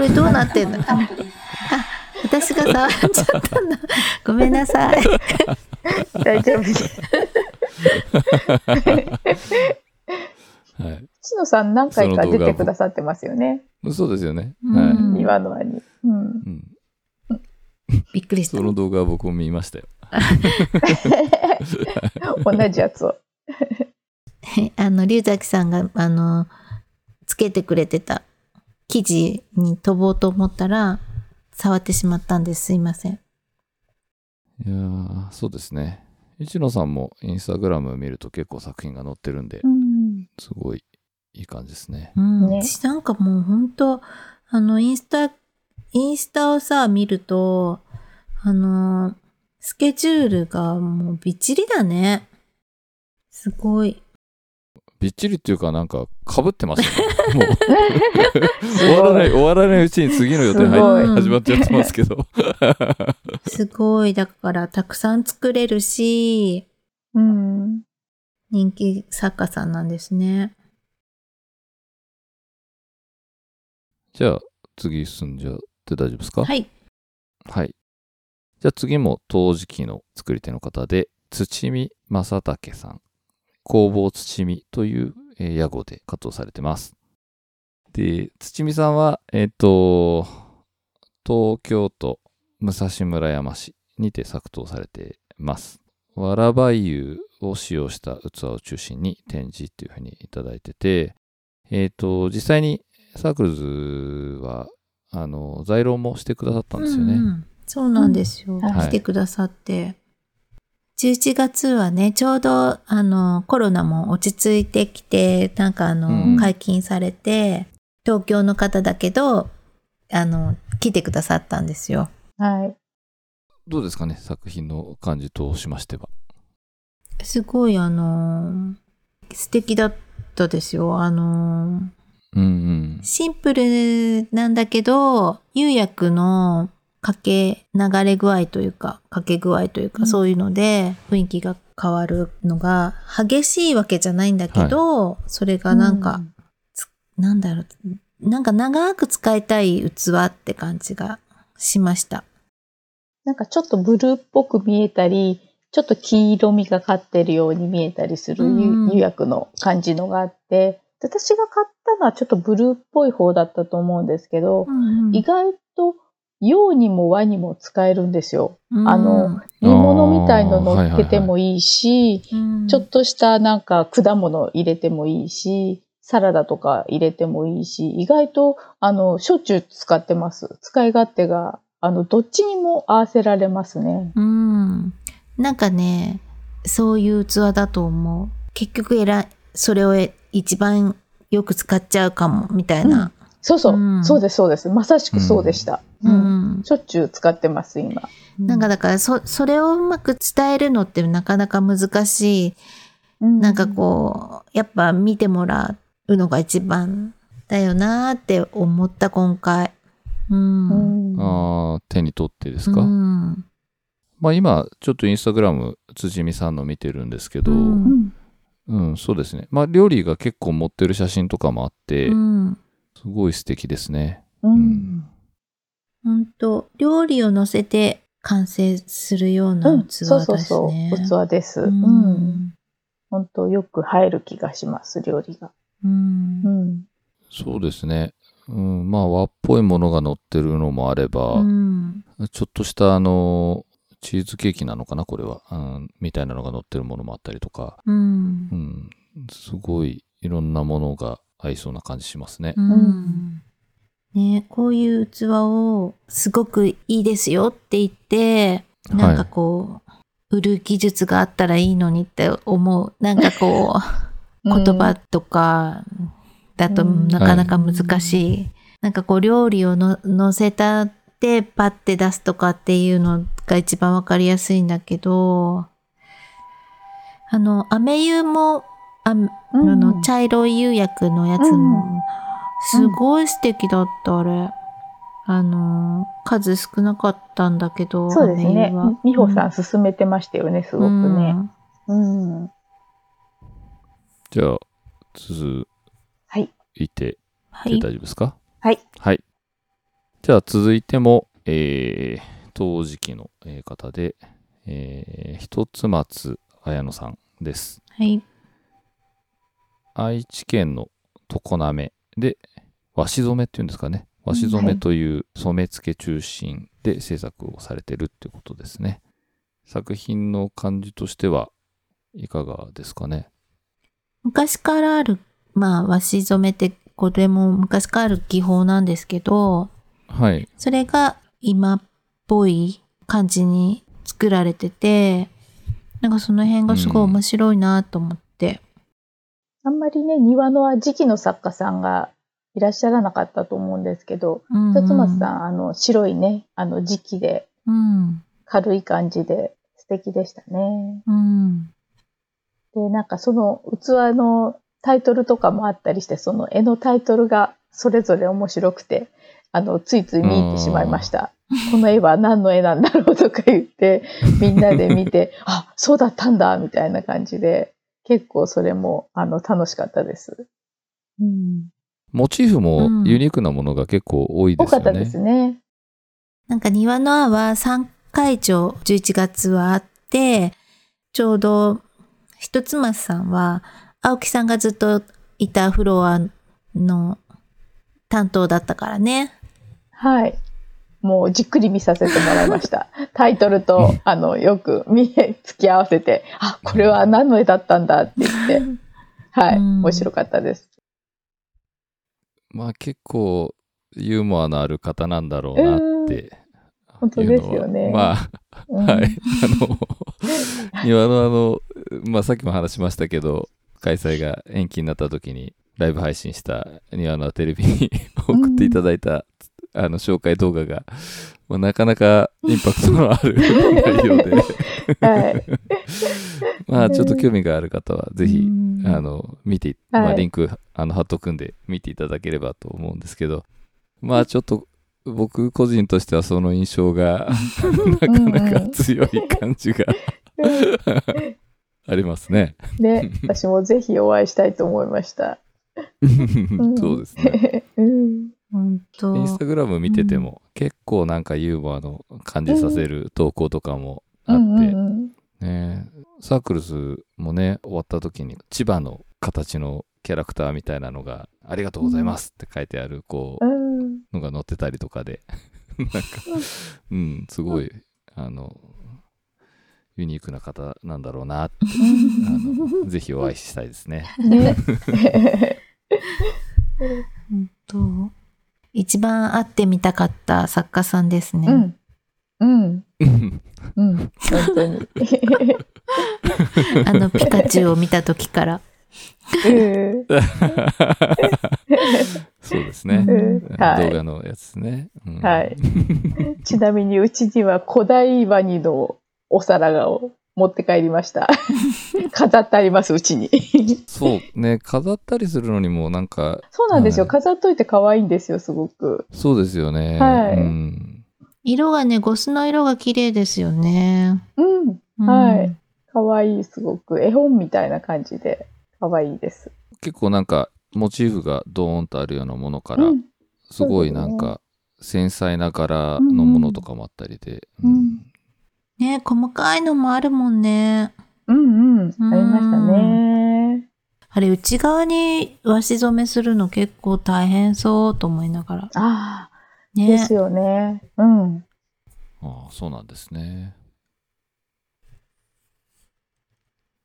Speaker 2: れどうなってんの？あ私が触っちゃったんだごめんなさい
Speaker 3: 大丈夫です。
Speaker 1: はい。
Speaker 3: ちのさん何回か出てくださってますよね。
Speaker 1: そうですよね。
Speaker 2: うん
Speaker 1: はい。
Speaker 3: 庭の輪に。うん。
Speaker 1: うん。
Speaker 2: びっくりした
Speaker 1: その動画は僕も見ましたよ。
Speaker 3: 同じやつを。
Speaker 2: あの龍崎さんがあのつけてくれてた記事に飛ぼうと思ったら触ってしまったんですすいません
Speaker 1: いやーそうですね。一野さんもインスタグラム見ると結構作品が載ってるんで
Speaker 3: う、ん。
Speaker 1: すごいいい感じですね。
Speaker 2: うん、
Speaker 3: ね
Speaker 2: 私なんかもう本当あのインスタインスタをさ見るとあのスケジュールがもうびっちりだねすごい
Speaker 1: びっちりっていうかなんか被ってますよね。もう終わらない、終わらないうちに次の予定始まっちゃってますけど。
Speaker 2: すごいだからたくさん作れるし
Speaker 3: うん。
Speaker 2: 人気作家さんなんですね
Speaker 1: じゃあ次進んじゃって大丈夫ですか？
Speaker 2: はい
Speaker 1: はい。じゃあ次も陶磁器の作り手の方で、土見正武さん。工房土見という、えー屋号で活動されてます。で、土見さんは、えっ、と、東京都武蔵村山市にて作陶されてます。わらば油を使用した器を中心に展示っていうふうにいただいてて、えっ、と、実際にサークルズは、あの、在廊もしてくださったんですよね。
Speaker 2: うんうんそうなんですよ、
Speaker 3: はい
Speaker 2: 来てくださって11月はねちょうどあのコロナも落ち着いてきてなんかあの、
Speaker 1: うん
Speaker 2: 解禁されて東京の方だけどあの来てくださったんですよ
Speaker 3: はい。
Speaker 1: どうですかね作品の感じとしましては。
Speaker 2: すごいあの素敵だったですよあの
Speaker 1: うんうん。
Speaker 2: シンプルなんだけど釉薬のかけ流れ具合というかかけ具合というか、
Speaker 3: うん。
Speaker 2: そういうので雰囲気が変わるのが激しいわけじゃないんだけど、それがなんか、なんだろうなんか長く使いたい器って感じがしました。
Speaker 3: なんかちょっとブルーっぽく見えたり、ちょっと黄色みがかってるように見えたりする
Speaker 2: うん。
Speaker 3: 釉薬の感じのがあって、私が買ったのはちょっとブルーっぽい方だったと思うんですけど、意外と洋にも和にも使えるんですよ。あの、煮物みたいの乗っけてもいいし、
Speaker 2: うん
Speaker 3: ちょっとしたなんか果物入れてもいいし、サラダとか入れてもいいし、意外とあの、しょっちゅう使ってます。使い勝手が、あの、どっちにも合わせられますね。
Speaker 2: うん。なんかね、そういう器だと思う。結局えら、それをえ一番よく使っちゃうかも、みたいな。
Speaker 3: そうそう、
Speaker 2: うん
Speaker 3: そうです、そうです。まさしくそうでした。
Speaker 2: う
Speaker 3: うん
Speaker 2: ん。
Speaker 3: しょっちゅう使ってます、今。
Speaker 2: なんかだから、そ、それをうまく伝えるのってなかなか難しい。
Speaker 3: うん、
Speaker 2: なんかこう、やっぱ見てもらうのが一番だよなーって思った、今回。う。
Speaker 3: うんん、
Speaker 1: ああ、手に取ってですか、
Speaker 2: うん。
Speaker 1: まあ今、ちょっとインスタグラム、辻見さんの見てるんですけど、
Speaker 2: う
Speaker 1: うん、
Speaker 3: うん
Speaker 1: そうですね。まあ料理が結構持ってる写真とかもあって、
Speaker 2: うん。
Speaker 1: すごい素敵ですね。
Speaker 3: うん
Speaker 2: 本当料理を乗せて完成するような
Speaker 3: うん、
Speaker 2: 器ですね。
Speaker 3: そうそうそう、器です。
Speaker 2: う
Speaker 3: うん。
Speaker 2: ん。
Speaker 3: 本当よく入る気がします、料理が。
Speaker 2: うん
Speaker 3: うん。
Speaker 1: そうですね。うん、まあ和っぽいものが乗ってるのもあれば、
Speaker 2: うん
Speaker 1: ちょっとしたあの、チーズケーキなのかなこれは、うん。みたいなのが乗ってるものもあったりとか、
Speaker 2: うん
Speaker 1: うん。すごいいろんなものが合いそうな感じしますね。
Speaker 2: うんね、こういう器をすごくいいですよって言って、なんかこう、売る技術があったらいいのにって思う。なんかこう、言葉とかだと
Speaker 3: うん
Speaker 2: なかなか難しい。なんかこう料理をの乗せたってパッて出すとかっていうのが一番わかりやすいんだけど、あの、飴湯も、あ
Speaker 3: うん
Speaker 2: あの、茶色い釉薬のやつも、すごい素敵だった、あれ。あの、数少なかったんだけど、
Speaker 3: そうですね。美穂さん勧めてましたよね、すごくね。
Speaker 2: うん
Speaker 3: うん。
Speaker 1: じゃあ、続
Speaker 3: はい。
Speaker 1: いて、
Speaker 2: はい。
Speaker 1: 大丈夫ですか？
Speaker 3: はい。
Speaker 1: はい。じゃあ続いても、えー、陶磁器のえー方で、えー、一つ松綾乃さんです。
Speaker 2: はい。
Speaker 1: 愛知県の常滑で和紙染めっていうんですかね。和紙染めという染付中心で制作をされてるっていうことですね。作品の感じとしてはいかがですかね？
Speaker 2: 昔からある、まあ、和紙染めって、これも昔からある技法なんですけど、
Speaker 1: はい。
Speaker 2: それが今っぽい感じに作られてて、なんかその辺がすごい面白いなと思って。
Speaker 3: あんまりね、庭の時期の作家さんがいらっしゃらなかったと思うんですけど、
Speaker 2: うん
Speaker 3: 辰松さん、あの、白いね、あの時期で、
Speaker 2: うん。
Speaker 3: 軽い感じで素敵でしたね。
Speaker 2: うん。
Speaker 3: で、なんかその器のタイトルとかもあったりして、その絵のタイトルがそれぞれ面白くて、あの、ついつい見入ってしまいました。この絵は何の絵なんだろうとか言って、みんなで見て、あ、そうだったんだ、みたいな感じで、結構それも、あの、楽しかったです。うん。
Speaker 1: モチーフも
Speaker 2: うん
Speaker 1: ユニークなものが結構多いですよね。
Speaker 3: 多かったですね。
Speaker 2: なんか庭の輪は3会場11月はあって、ちょうど一つ松さんは青木さんがずっといたフロアの担当だったからね。
Speaker 3: はい。もうじっくり見させてもらいました。タイトルと、あの、よく見え、付き合わせて、あ、これは何の絵だったんだって言って、はい。
Speaker 2: うん
Speaker 3: 面白かったです。
Speaker 1: まあ結構ユーモアのある方なんだろうなって。
Speaker 3: 本当ですよね
Speaker 1: ま
Speaker 3: うん
Speaker 1: あ、はい。あの、庭のあの、まあさっきも話しましたけど、開催が延期になった時にライブ配信した庭のテレビに 送っていただいた、あの紹介動画が、まあ、なかなかインパクトのある内容で、
Speaker 3: はい。
Speaker 1: まあちょっと興味がある方はぜひ、
Speaker 2: うん
Speaker 1: あの、見て、まあ、
Speaker 3: はい
Speaker 1: リンク、あの、貼っとくんで見ていただければと思うんですけど、まあ、ちょっと、僕個人としてはその印象が、なかなか強い感じがありますね。
Speaker 3: ね、私もぜひお会いしたいと思いました。ん
Speaker 1: そうですね。
Speaker 3: うん。
Speaker 2: 本当
Speaker 1: インスタグラム見てても、結構なんかユーモアの感じさせる投稿とかもあって、
Speaker 3: うんうんうん
Speaker 1: ね、サークルズもね、終わった時に千葉の形のキャラクターみたいなのが、ありがとうございますって書いてある、こう、
Speaker 3: うん。
Speaker 1: のが載ってたりとかで、なんか、うん、すごい、あの、ユニークな方なんだろうなって、あの、ぜひお会いしたいですね。
Speaker 3: ね。
Speaker 2: 本当一番会ってみたかった作家さんですね。
Speaker 3: うん。うん。うん。本当に。
Speaker 2: あのピカチュウを見た時から。
Speaker 3: うん
Speaker 1: そうですね。
Speaker 3: うんはい
Speaker 1: 動画のやつですね。うん
Speaker 3: はい。ちなみにうちには古代ワニのお皿がを持って帰りました。飾ってあります、うちに。
Speaker 1: そうね、飾ったりするのにもなんか、
Speaker 3: そうなんですよ。
Speaker 1: はい
Speaker 3: 飾っといて可愛いんですよ、すごく。
Speaker 1: そうですよね。
Speaker 3: はい
Speaker 1: うん、
Speaker 2: 色がね、ゴスの色が綺麗ですよね。
Speaker 3: うん。
Speaker 2: うん
Speaker 3: はい。可愛い、すごく。絵本みたいな感じで可愛いです。
Speaker 1: 結構なんか、モチーフがドーンとあるようなものから、
Speaker 3: うん
Speaker 1: すごいなんか、繊細な柄のものとかもあったりで、
Speaker 3: うん
Speaker 1: うん
Speaker 2: ね、細かいのもあるもんね。
Speaker 3: うんうん。ありましたね。
Speaker 2: あれ、内側に和紙染めするの結構大変そうと思いながら。
Speaker 3: ああ、で
Speaker 2: ね
Speaker 3: す。よね。うん。
Speaker 1: ああ、そうなんですね。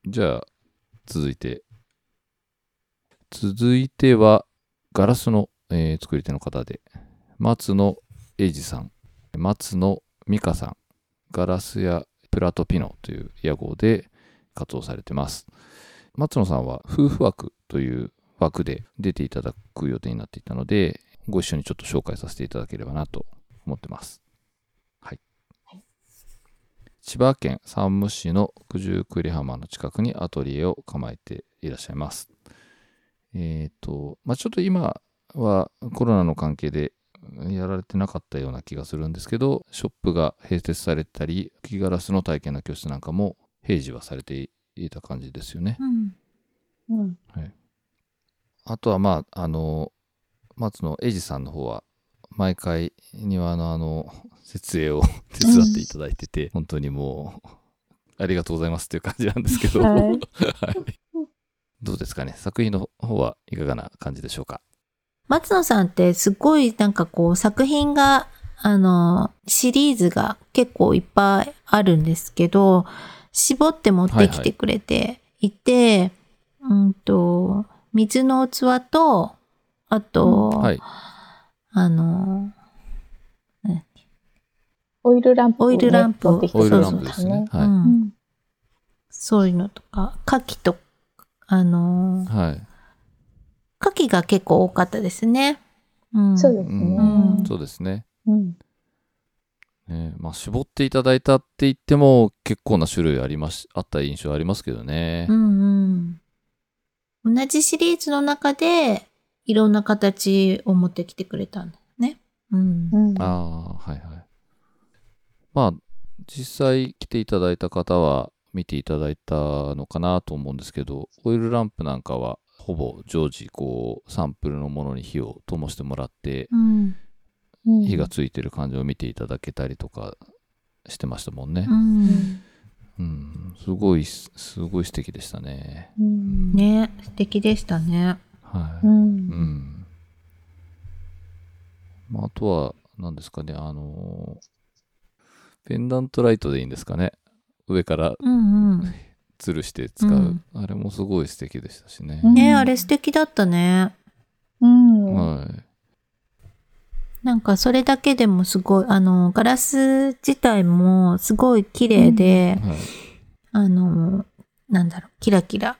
Speaker 1: じゃあ、続いて。続いては、ガラスの、えー作り手の方で、松野英二さん、松野美香さん、ガラスやプラトピノという屋号で活動されてます。松野さんは夫婦枠という枠で出ていただく予定になっていたので、ご一緒にちょっと紹介させていただければなと思ってます。千葉県山武市の九十九里浜の近くにアトリエを構えていらっしゃいます。えっ、と、まあ、ちょっと今はコロナの関係でやられてなかったような気がするんですけど、ショップが併設されたり、吹きガラスの体験の教室なんかも併示はされていた感じですよね。
Speaker 2: うん。
Speaker 3: うん。
Speaker 1: あとはまあ、あの、松野英二さんの方は毎回庭のあの設営を 手伝っていただいてて、本当にもうありがとうございますっていう感じなんですけど、
Speaker 3: はい。
Speaker 1: はい。どうですかね。作品の方はいかがな感じでしょうか
Speaker 2: 松野さんってすごいなんかこう作品が、あの、シリーズが結構いっぱいあるんですけど、絞って持ってきてくれていて、うんと、水の器と、あと、
Speaker 1: はい。
Speaker 2: あの、
Speaker 3: オイルランプをね、
Speaker 2: オイルランプを。
Speaker 3: 持ってきて
Speaker 1: オイルラン
Speaker 3: くれま
Speaker 1: プですね。
Speaker 2: う
Speaker 1: はい、
Speaker 2: ん、そういうのとか、牡蠣と、あの、
Speaker 1: はい
Speaker 2: 牡蠣が結構多かったですね。うん。
Speaker 3: そうですね。
Speaker 2: うん
Speaker 1: そうですね
Speaker 3: うん
Speaker 1: ねまあ、絞っていただいたって言っても結構な種類ありますあった印象ありますけどね、
Speaker 2: うんうん。同じシリーズの中で、いろんな形を持ってきてくれたんだよね。うん。
Speaker 3: うん
Speaker 1: ああはいはいまあ実際来ていただいた方は見ていただいたのかなと思うんですけどオイルランプなんかはほぼ常時こうサンプルのものに火を灯してもらって
Speaker 2: うん。
Speaker 3: うん
Speaker 1: 火がついてる感じを見ていただけたりとかしてましたもんね
Speaker 2: う、ん。
Speaker 1: うん、すごいすすごい素敵でしたね
Speaker 3: うん
Speaker 2: ね、素敵でしたね。
Speaker 1: はい、
Speaker 3: うん
Speaker 1: うん。まあ、あとは、何ですかね、あのーペンダントライトでいいんですかね。上から
Speaker 2: うんうん。
Speaker 1: 吊るして使う。
Speaker 2: うん
Speaker 1: あれもすごい素敵でしたしね。
Speaker 3: うん
Speaker 2: ね、あれ素敵だったね。
Speaker 3: うん
Speaker 1: はい。
Speaker 2: なんかそれだけでもすごい、あの、ガラス自体もすごい綺麗で、
Speaker 1: はい。
Speaker 2: あの、なんだろう、キラキラ、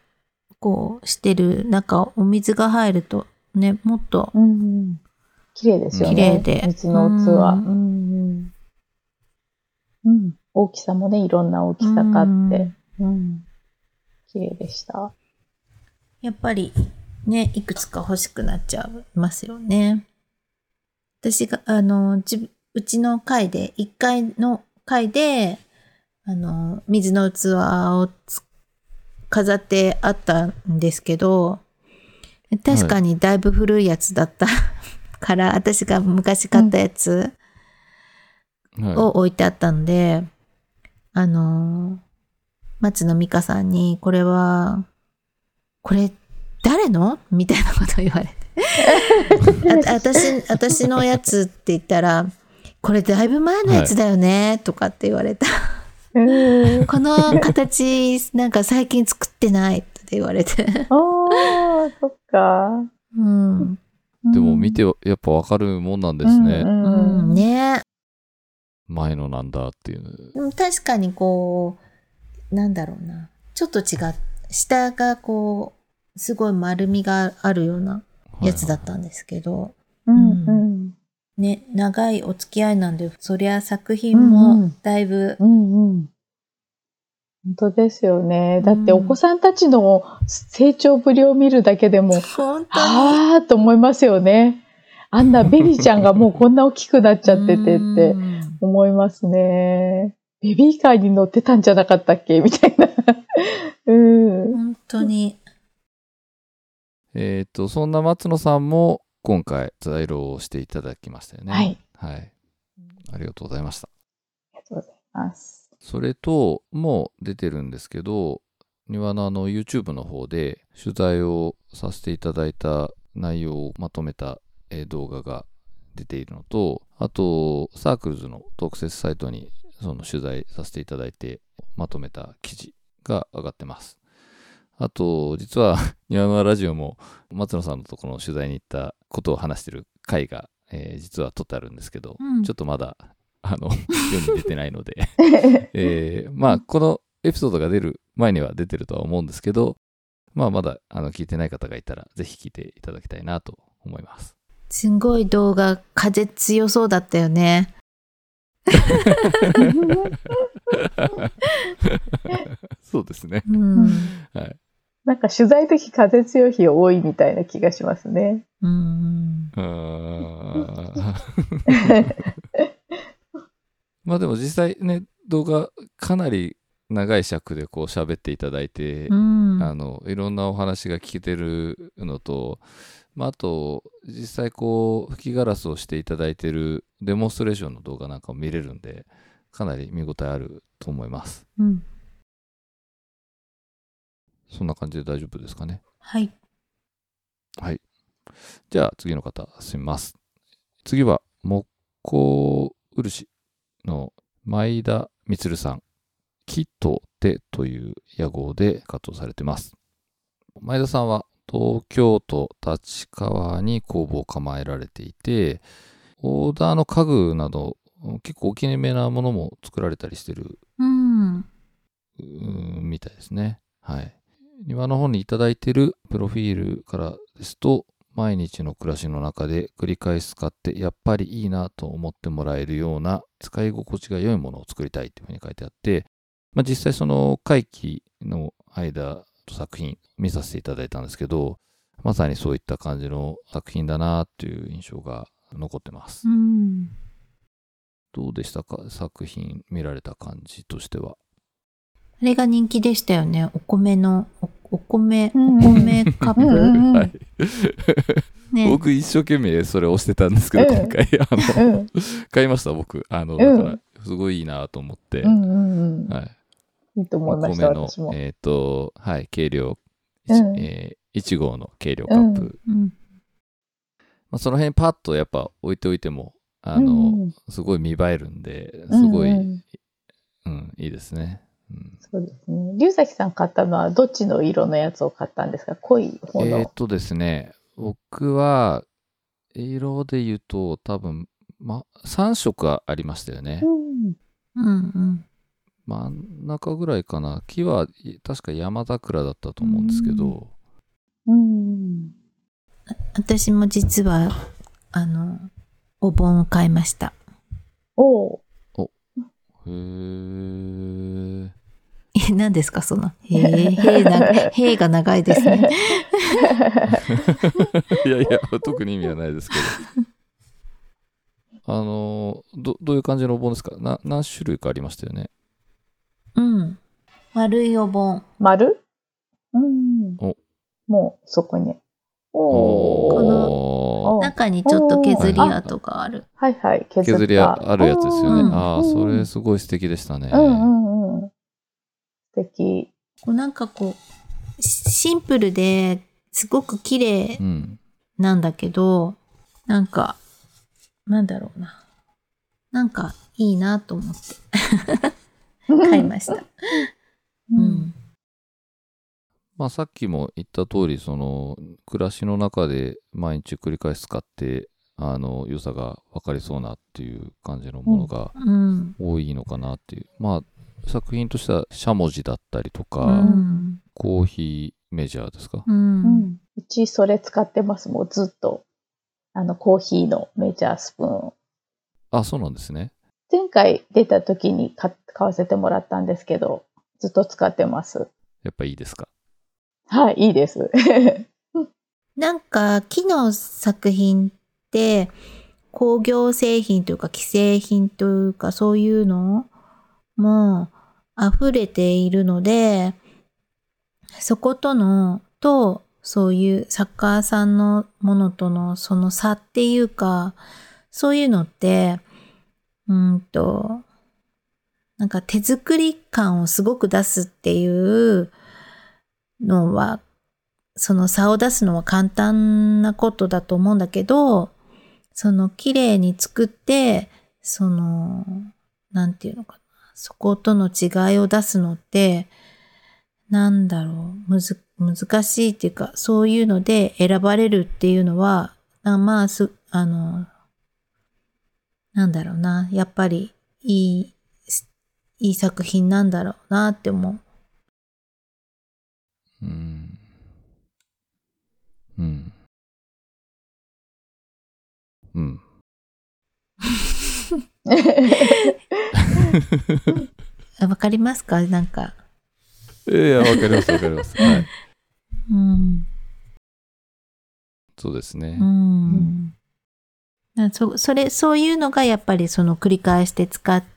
Speaker 2: こうしてる中、お水が入るとね、もっと、
Speaker 3: うん綺麗ですよね。
Speaker 2: 綺麗で
Speaker 3: 水の器。
Speaker 2: う
Speaker 3: うんんうん大きさもね、いろんな大きさがあって。うん綺麗でした。
Speaker 2: やっぱりね、いくつか欲しくなっちゃいますよね。私が、あの、じうちの階で、1階の階で、あの、水の器をつ飾ってあったんですけど、確かにだいぶ古いやつだった から、私が昔買ったやつ
Speaker 1: はい
Speaker 2: を置いてあったんで、あの、松野美香さんに、これは、これ、誰の？みたいなこと言われて。あ私、私のやつって言ったら、これだいぶ前のやつだよね、とかって言われた。
Speaker 3: うん。
Speaker 2: この形、なんか最近作ってないって言われて。
Speaker 3: ああ、そっか。
Speaker 2: うん。
Speaker 1: でも見てやっぱわかるもんなんですね。
Speaker 3: うん
Speaker 2: う
Speaker 3: うん
Speaker 2: ん、ね
Speaker 1: 前のなんだっていう。
Speaker 2: 確かにこう、なんだろうな。ちょっと違う。下がこう、すごい丸みがあるようなやつだったんですけど、
Speaker 3: うんうん
Speaker 2: ね、長いお付き合いなんで、そりゃ作品
Speaker 3: うんう
Speaker 2: も
Speaker 3: ん
Speaker 2: だいぶ、
Speaker 3: うんうん。本当ですよね。だって
Speaker 2: うん
Speaker 3: お子さんたちの成長ぶりを見るだけでも、
Speaker 2: 本当に。
Speaker 3: あーと思いますよね。あんなベビーちゃんがもうこんな大きくなっちゃっててって
Speaker 2: うん
Speaker 3: 思いますね。ベビーカーに乗ってたんじゃなかったっけ？みたいな。うん。
Speaker 2: 本当に。
Speaker 1: えっ、と、そんな松野さんも今回在廊をしていただきましたよね。
Speaker 3: はい。
Speaker 1: はい。ありがとうございました。
Speaker 3: ありがとうございます。
Speaker 1: それと、もう出てるんですけど、庭のあの YouTube の方で取材をさせていただいた内容をまとめたえー動画が出ているのと、あと、サークルズの特設サイトにその取材させていただいてまとめた記事が上がってます。あと、実は 庭のラジオも松野さんのところの取材に行ったことを話してる回が、えー実は撮ってあるんですけど、
Speaker 2: うん
Speaker 1: ちょっとまだあの 世に出てないので えーまあ、このエピソードが出る前には出てるとは思うんですけど、まあ、まだあの聞いてない方がいたら、ぜひ聞いていただきたいなと思います。
Speaker 2: すごい動画、風強そうだったよね。
Speaker 1: そうですね。
Speaker 2: うん。
Speaker 1: はい。
Speaker 3: なんか取材時風強い日多いみたいな気がしますね。
Speaker 2: うん
Speaker 1: まあでも実際ね、動画かなり長い尺でこう喋っていただいて、
Speaker 2: うん。
Speaker 1: あのいろんなお話が聞けてるのとまあ、あと、実際こう、吹きガラスをしていただいてるデモンストレーションの動画なんかも見れるんで、かなり見応えあると思います。
Speaker 2: うん。
Speaker 1: そんな感じで大丈夫ですかね？
Speaker 2: はい。
Speaker 1: はい。じゃあ次の方、すみます。次は、木工漆の前田充さん。木と手という屋号で活動されてます。前田さんは東京都立川に工房を構えられていて、オーダーの家具など結構大きめなものも作られたりしてる
Speaker 2: うん。
Speaker 1: みたいですね。はい。庭の方にいただいてるプロフィールからですと、毎日の暮らしの中で繰り返し使って、やっぱりいいなと思ってもらえるような使い心地が良いものを作りたいというふうに書いてあって、まあ、実際その会期の間、作品見させていただいたんですけど、まさにそういった感じの作品だなという印象が残ってます。
Speaker 2: うん。
Speaker 1: どうでしたか？作品見られた感じとしては。
Speaker 2: あれが人気でしたよね。お米の、おお米、
Speaker 3: うん
Speaker 2: お米カップ。
Speaker 3: うんうん
Speaker 1: はい。
Speaker 2: ね。
Speaker 1: 僕一生懸命それ押してたんですけど、
Speaker 3: うん
Speaker 1: 今回、あの、
Speaker 3: うん
Speaker 1: 買いました、僕。あの、
Speaker 3: うん
Speaker 1: だから、すごいいいなと思って。
Speaker 3: うんうんうん
Speaker 1: はい。
Speaker 3: いいと思い
Speaker 1: お
Speaker 3: ました。
Speaker 1: えっ、と、はい、計量、
Speaker 3: うん
Speaker 1: えー、1号の計量カップ。
Speaker 2: うん。
Speaker 1: まあ、その辺パッとやっぱ置いておいても、あの、
Speaker 3: うん
Speaker 1: すごい見栄えるんで、
Speaker 3: うん
Speaker 1: すごい、
Speaker 3: う
Speaker 1: うんん、いいですね。うん
Speaker 3: そうですね。龍崎さん買ったのはどっちの色のやつを買ったんですか？濃い方の。
Speaker 1: えっ、とですね、僕は、色で言うと、多分、ま、3色ありましたよね。
Speaker 3: うん
Speaker 2: うんうん。
Speaker 1: 真ん中ぐらいかな。木はい確か山桜だったと思うんですけど、
Speaker 3: うん。
Speaker 2: 私も実は、あの、お盆を買いました。
Speaker 3: おう
Speaker 1: へー。
Speaker 2: え、何ですかその、へえ、へえな、へえが長いですね。
Speaker 1: いやいや、特に意味はないですけど。あのーど、どういう感じのお盆ですか？な何種類かありましたよね？
Speaker 2: うん。丸いお盆。
Speaker 3: 丸？うん
Speaker 1: お。
Speaker 3: もうそこに。お
Speaker 2: こ
Speaker 3: お。
Speaker 1: の
Speaker 3: お
Speaker 2: 中にちょっと削り跡がある。
Speaker 3: はいはい。削った
Speaker 1: 削りああるやつですよね。
Speaker 2: うん
Speaker 1: ああ、
Speaker 3: うん
Speaker 1: それすごい素敵でしたね。
Speaker 3: うんうんうん。素敵。
Speaker 2: こうなんかこう、シシンプルですごく綺麗
Speaker 1: うん。
Speaker 2: なんだけど、なんか、なんだろうな。なんかいいなと思って買いました。
Speaker 3: う。
Speaker 2: うんん。
Speaker 1: まあさっきも言った通り、その、暮らしの中で毎日繰り返し使って、あの、良さが分かりそうなっていう感じのものが
Speaker 2: うん。
Speaker 1: 多いのかなっていう。まあ、作品としては、しゃもじだったりとか、
Speaker 2: うん。
Speaker 1: コーヒーメジャーですか？
Speaker 2: う。
Speaker 3: うんん。うちそれ使ってます。もうずっと。あの、コーヒーのメジャースプーン。
Speaker 1: あ、そうなんですね。
Speaker 3: 前回出た時に買買わせてもらったんですけど、ずっと使ってます。
Speaker 1: やっぱいいですか？
Speaker 3: はい、いいです。
Speaker 2: なんか木の作品って工業製品というか既製品というかそういうのも溢れているのでそことのとそういう作家さんのものとのその差っていうかそういうのってうんとなんか手作り感をすごく出すっていうのはその差を出すのは簡単なことだと思うんだけど、その綺麗に作って、その、なんていうのかな、そことの違いを出すのって、なんだろう、むず、難しいっていうか、そういうので選ばれるっていうのは、まあ、す、あの、なんだろうな、やっぱりいい、いい作品なんだろうなって思う。
Speaker 1: うん。うん。うん。
Speaker 2: あ わかりますか？なんか。
Speaker 1: いや、わかります、わかります。はい。
Speaker 2: うん。
Speaker 1: そうですね
Speaker 2: う。ん。なそそれ、そういうのがやっぱりその繰り返して使って、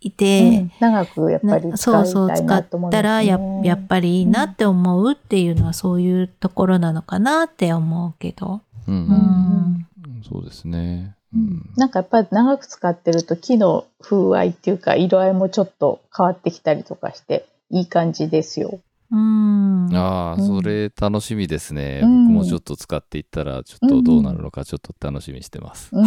Speaker 3: うん長くやっぱり
Speaker 2: な
Speaker 3: 使い
Speaker 2: そうそう使
Speaker 3: たいなと思います、ね。
Speaker 2: ったらややっぱりいいなって思うっていうのはそういうところなのかなって思うけど。
Speaker 1: うん
Speaker 2: う
Speaker 3: うん
Speaker 2: ん。
Speaker 1: そうですね。
Speaker 3: うんなんかやっぱり長く使ってると木の風合いっていうか色合いもちょっと変わってきたりとかしていい感じですよ。
Speaker 2: うん。
Speaker 1: ああ、
Speaker 3: うん。
Speaker 1: それ楽しみですね。
Speaker 3: うん。
Speaker 1: 僕もちょっと使っていったら、ちょっとどうなるのか、ちょっと楽しみにしてます。
Speaker 3: うん。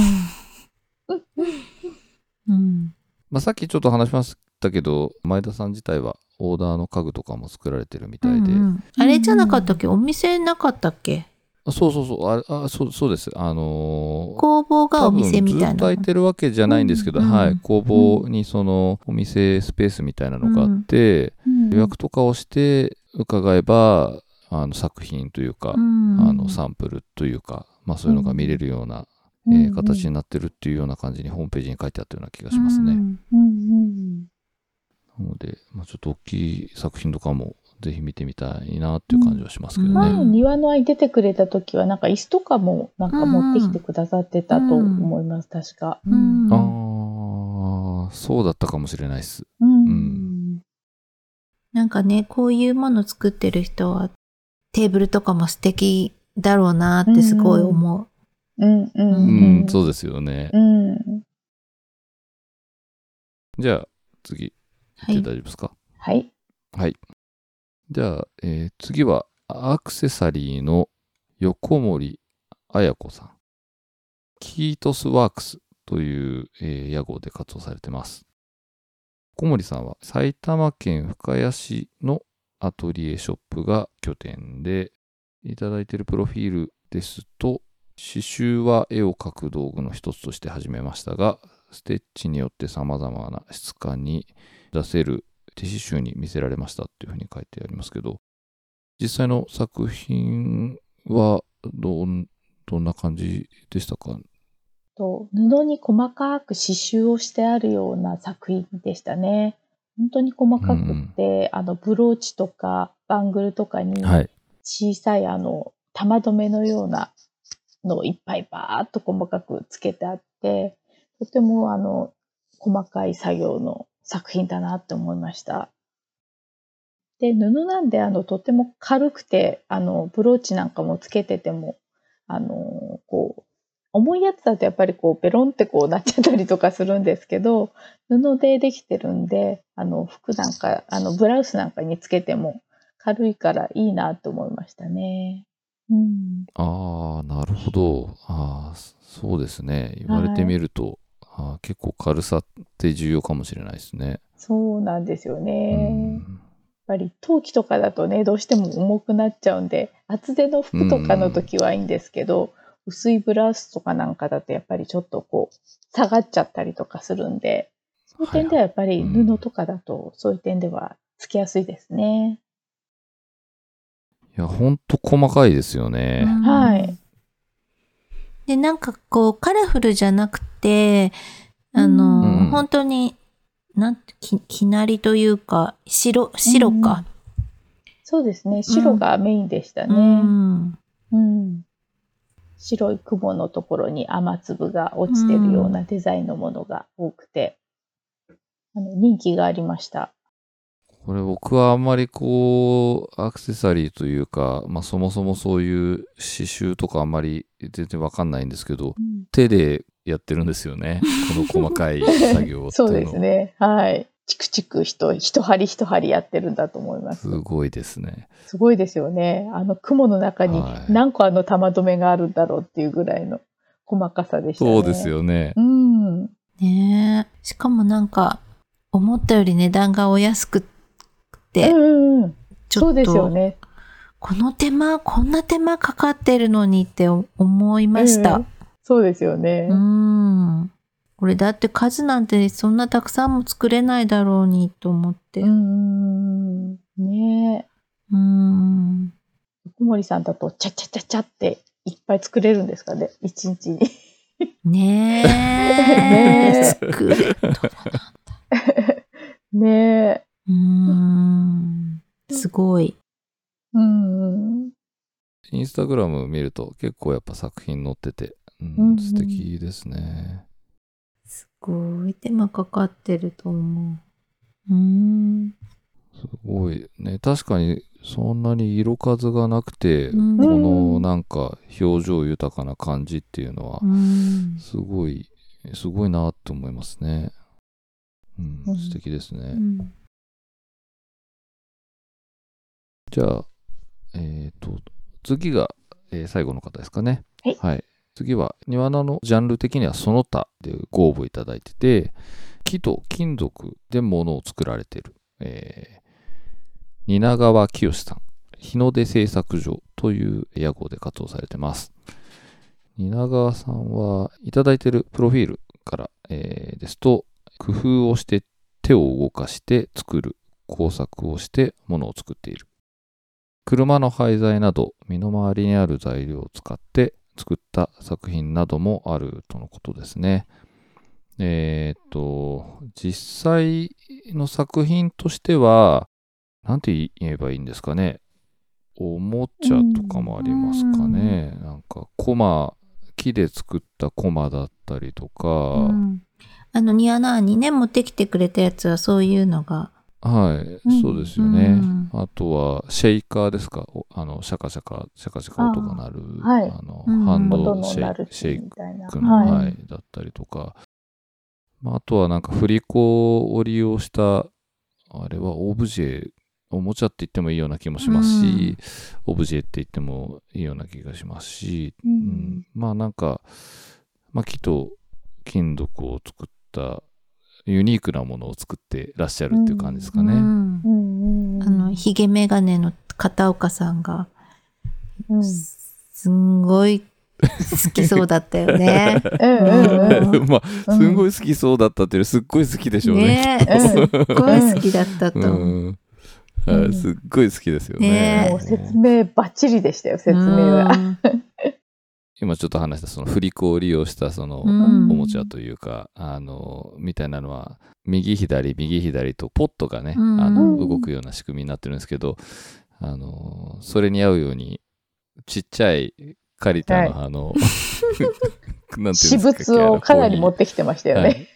Speaker 2: うん。
Speaker 1: まあ、さっきちょっと話しましたけど、前田さん自体はオーダーの家具とかも作られてるみたいで、
Speaker 2: うんうん。あれじゃなかったっけ？お店なかったっけ？
Speaker 1: あそうそうそう、ああそうそうです。あのー
Speaker 2: 工房がお店みたいな
Speaker 1: 多分ずっと空いてるわけじゃないんですけど、
Speaker 2: うん。
Speaker 1: はい、工房にそのお店スペースみたいなのがあって、予約とかをして伺えば、あの作品というか、
Speaker 2: うん。
Speaker 1: あのサンプルというか、まあそういうのが見れるような、
Speaker 3: うん。
Speaker 1: えー形になってるっていうような感じにホームページに書いてあったような気がしますね。
Speaker 2: うん。
Speaker 3: うん。うん。
Speaker 1: なので、まあ、ちょっと大きい作品とかもぜひ見てみたいなっていう感じはしますけどね。
Speaker 3: 前庭の愛出てくれた時はなんか椅子とかもなんか持ってきてくださってたと思います、確か。
Speaker 2: うん。
Speaker 1: ああ、そうだったかもしれないです。
Speaker 3: うん。
Speaker 1: うん
Speaker 2: なんかね、こういうもの作ってる人は、テーブルとかも素敵だろうなってすごい思う。
Speaker 3: うんうん
Speaker 1: う、
Speaker 3: うんん
Speaker 1: そうですよね。
Speaker 3: うん
Speaker 1: じゃあ、次、
Speaker 2: はい
Speaker 1: 行って大。丈夫ですか？
Speaker 3: はい。
Speaker 1: はい。じゃあ、えー次は、アクセサリーの横森彩子さん。キートスワークスという、えー屋号で活動されてます。小森さんは埼玉県深谷市のアトリエショップが拠点で、いただいているプロフィールですと、刺繍は絵を描く道具の一つとして始めましたが、ステッチによって様々な質感に出せる手刺繍に見せられましたっていうふうに書いてありますけど、実際の作品はどんな感じでしたか？
Speaker 3: と布に細かく刺繍をしてあるような作品でしたね。本当に細かくって、あのブローチとかバングルとかに
Speaker 1: はい。
Speaker 3: 小さいあの玉留めのようなのをいっぱいバーっと細かくつけてあって、とてもあの細かい作業の作品だなって思いました。で、布なんであのとても軽くて、あのブローチなんかもつけてても、あのこう、重いやつだとやっぱりこうベロンってこうなっちゃったりとかするんですけど、布でできてるんで、あの服なんか、あのブラウスなんかにつけても軽いからいいなと思いましたね。うん。
Speaker 1: ああ、なるほど。ああ、そうですね。言われてみると、あー結構軽さって重要かもしれないですね。
Speaker 3: そうなんですよ
Speaker 1: う
Speaker 3: ね。やっ
Speaker 1: ん
Speaker 3: ぱり陶器とかだとね、どうしても重くなっちゃうんで、厚手の服とかの時はいいんですけど、薄いブラウスとかなんかだとやっぱりちょっとこう、下がっちゃったりとかするんで、そういう点ではやっぱり布とかだと、そういう点ではつけやすいですね。
Speaker 1: いや、ほんと細かいですよね。
Speaker 3: はい。
Speaker 2: で、なんかこう、カラフルじゃなくて、あの、
Speaker 1: うん
Speaker 2: 本当に、なんて、き、きなりというか、白、白か。
Speaker 3: そうですね。白がメインでした
Speaker 2: う
Speaker 3: ね。
Speaker 2: ん。
Speaker 3: うん白い雲のところに雨粒が落ちてるようなデザインのものが多くて、あの人気がありました。
Speaker 1: これ僕はあんまりこう、アクセサリーというか、まあそもそもそういう刺繍とかあんまり全然わかんないんですけど、手でやってるんですよね。この細かい作業
Speaker 3: そうですね。はい。チクチク一一針一針やってるんだと思います。
Speaker 1: すごいですね。
Speaker 3: すごいですよね。あの雲の中に
Speaker 1: はい
Speaker 3: 何個あの玉留めがあるんだろうっていうぐらいの細かさでしたね。
Speaker 1: そうです。よね。
Speaker 3: うん。
Speaker 2: ねえ。しかもなんか、思ったより値段がお安くっ
Speaker 3: う
Speaker 2: て、
Speaker 3: んうんうん。
Speaker 2: ちょっ
Speaker 3: そうですよ
Speaker 2: と、
Speaker 3: ね。
Speaker 2: この手間、こんな手間かかってるのにって思いました
Speaker 3: うん。そうですよね。
Speaker 2: うん。これだって数なんてそんなたくさんも作れないだろうにと思って。
Speaker 3: うん。ねえ。
Speaker 2: うん。
Speaker 3: 小森さんだと、ちゃちゃちゃちゃっていっぱい作れるんですかね、一日に。
Speaker 2: ねえ。
Speaker 3: ねえ
Speaker 2: 作れるの
Speaker 3: ねえ。
Speaker 2: うん。すごい。
Speaker 3: うんうん。
Speaker 1: インスタグラム見ると結構やっぱ作品載ってて、うん素敵ですね。
Speaker 2: すごい手間かかってると思う。うん。
Speaker 1: すごいね。確かにそんなに色数がなくて、
Speaker 2: うん
Speaker 1: このなんか表情豊かな感じっていうのは
Speaker 2: うん
Speaker 1: すごいすごいなって思いますね。うん
Speaker 3: うん、
Speaker 1: 素敵ですね。
Speaker 2: うん
Speaker 1: じゃあ、えっ、と、次が、えー最後の方ですかね。
Speaker 3: はい
Speaker 1: 次は、庭菜のジャンル的にはその他でご応募いただいてて、木と金属で物を作られている、えー、蜷川清さん、日の出製作所という屋号で活動されてます。蜷川さんはいただいているプロフィールから、えーですと、工夫をして手を動かして作る、工作をして物を作っている。車の廃材など身の回りにある材料を使って作った作品などもあるとのことですね。えっ、と、実際の作品としては、なんて言えばいいんですかね。おもちゃとかもありますかね。なんか、コマ、木で作ったコマだったりとか、
Speaker 2: うんあの、ニアナーにね、持ってきてくれたやつはそういうのが。
Speaker 1: はい、
Speaker 3: うん
Speaker 1: そうですよね。
Speaker 2: うん
Speaker 1: あとは、シェイカーですか？おあの、シャカシャカ、シャカシャカ音が鳴る、あ,、
Speaker 3: はい
Speaker 1: の、
Speaker 2: うん
Speaker 1: ハンドシェイシェイ。クの、はい、
Speaker 3: はい。
Speaker 1: だったりとか、まあ、あとはなんか振り子を利用した、あれはオブジェ、おもちゃって言ってもいいような気もしますし、オブジェって言ってもいいような気がしますし、
Speaker 3: う
Speaker 1: うんん、まあなんか、まあ、木と金属を作ったユニークなものを作ってらっしゃるっていう感じですかね。
Speaker 2: うん
Speaker 3: うんうん
Speaker 2: あの、ヒゲメガネの片岡さんが、
Speaker 3: うん
Speaker 2: すんごい好きそうだったよね。
Speaker 1: まあ、すんごい好きそうだったっていうすっごい好きでしょうね。
Speaker 2: ねえ、すっごい好きだったと
Speaker 1: すっごい好きですよね。
Speaker 3: 説明バッチリでしたよ、説明は。
Speaker 2: うん
Speaker 1: 今ちょっと話したその振り子を利用したその
Speaker 2: うん。
Speaker 1: おもちゃというか、あのみたいなのは右左右左とポットがね、
Speaker 2: うん。
Speaker 1: あの
Speaker 3: うん
Speaker 1: 動くような仕組みになってるんですけど、あのそれに合うようにちっちゃいカリタのあの、なんていうんです
Speaker 3: 私物をかなり持
Speaker 1: っ
Speaker 3: ってきてましたよね。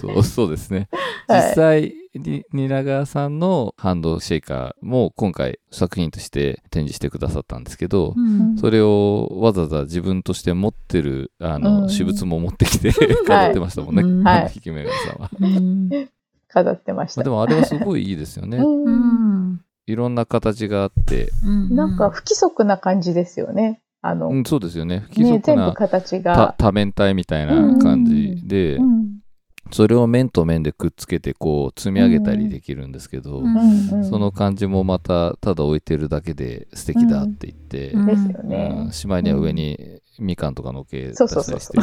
Speaker 1: そうそうですね。
Speaker 3: はい。
Speaker 1: 実際に蜷川さんのハンドシェイカーも今回作品として展示してくださったんですけど、
Speaker 2: うん。
Speaker 1: それをわざわざ自分として持ってるあの、
Speaker 3: うん。
Speaker 1: 私物も持ってきて 飾ってましたもんね、
Speaker 2: うん
Speaker 3: はい。
Speaker 1: さんは。
Speaker 2: うん。
Speaker 3: 飾ってました。
Speaker 1: まあでもあれはすごいいいですよね。
Speaker 3: うん。
Speaker 2: うん
Speaker 1: いろんな形があって、
Speaker 2: うん。
Speaker 3: なんか不規則な感じですよね。あの、
Speaker 1: うん、そうですよね。不規
Speaker 3: ね、全部
Speaker 1: 則な
Speaker 3: 形
Speaker 1: た
Speaker 3: が。
Speaker 1: 多面体みたいな感じで、
Speaker 3: うん
Speaker 1: それを面と面でくっつけてこう積み上げたりできるんですけど、
Speaker 2: うん
Speaker 3: うんうん
Speaker 1: その感じもまたただ置いてるだけで素敵だって言って、
Speaker 2: うん
Speaker 3: ですよ
Speaker 1: うん
Speaker 3: ね。
Speaker 1: しまいには上にみかんとかのっけ出
Speaker 3: そうそう
Speaker 1: り
Speaker 3: そう。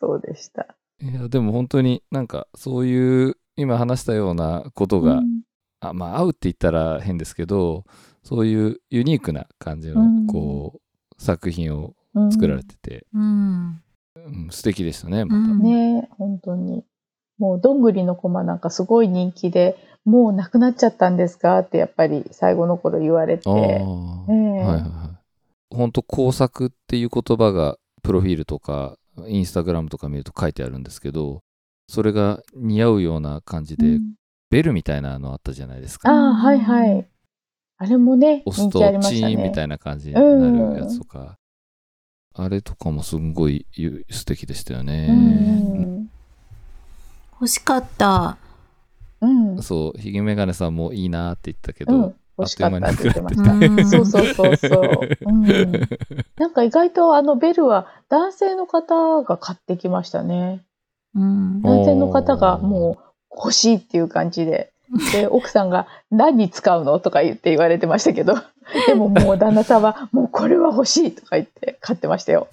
Speaker 3: そうでした。
Speaker 1: いやでも本当になんかそういう今話したようなことが、
Speaker 3: うん
Speaker 1: あまあ合うって言ったら変ですけどそういうユニークな感じの
Speaker 3: うん
Speaker 1: こう、作品を
Speaker 3: うん
Speaker 1: 作られてて、
Speaker 2: うん。
Speaker 1: うん素敵でしたねまた、
Speaker 2: うん。
Speaker 3: ね本当に。もう、どんぐりのコマなんかすごい人気で、もうなくなっちゃったんですかってやっぱり最後の頃言われて。
Speaker 1: ああ、
Speaker 3: ええ。
Speaker 1: はいはいはい。本当工作っていう言葉がプロフィールとかインスタグラムとか見ると書いてあるんですけどそれが似合うような感じで、
Speaker 3: うん。
Speaker 1: ベルみたいなのあったじゃないですか。
Speaker 3: ああ、はいはい。あれもね、
Speaker 1: 押すとチーンみ。
Speaker 3: た
Speaker 1: いな感じになるやつとか、あれとかもすんごいゆ素敵でしたよね、
Speaker 3: うん
Speaker 2: 欲しかった。
Speaker 3: うん。うん。
Speaker 1: そうひげメガネさんもいいなって言ったけど、
Speaker 3: うん。欲しかったって言ってました。
Speaker 2: うん
Speaker 3: そうそうそうそう。うん、なんか意外とあのベルは男性の方が買ってきましたね。
Speaker 2: うん
Speaker 1: お
Speaker 3: 男性の方がもう欲しいっていう感じで。で、奥さんが何に使うの？とか言って言われてましたけど、でももう旦那さんはもうこれは欲しいとか言って買ってましたよ。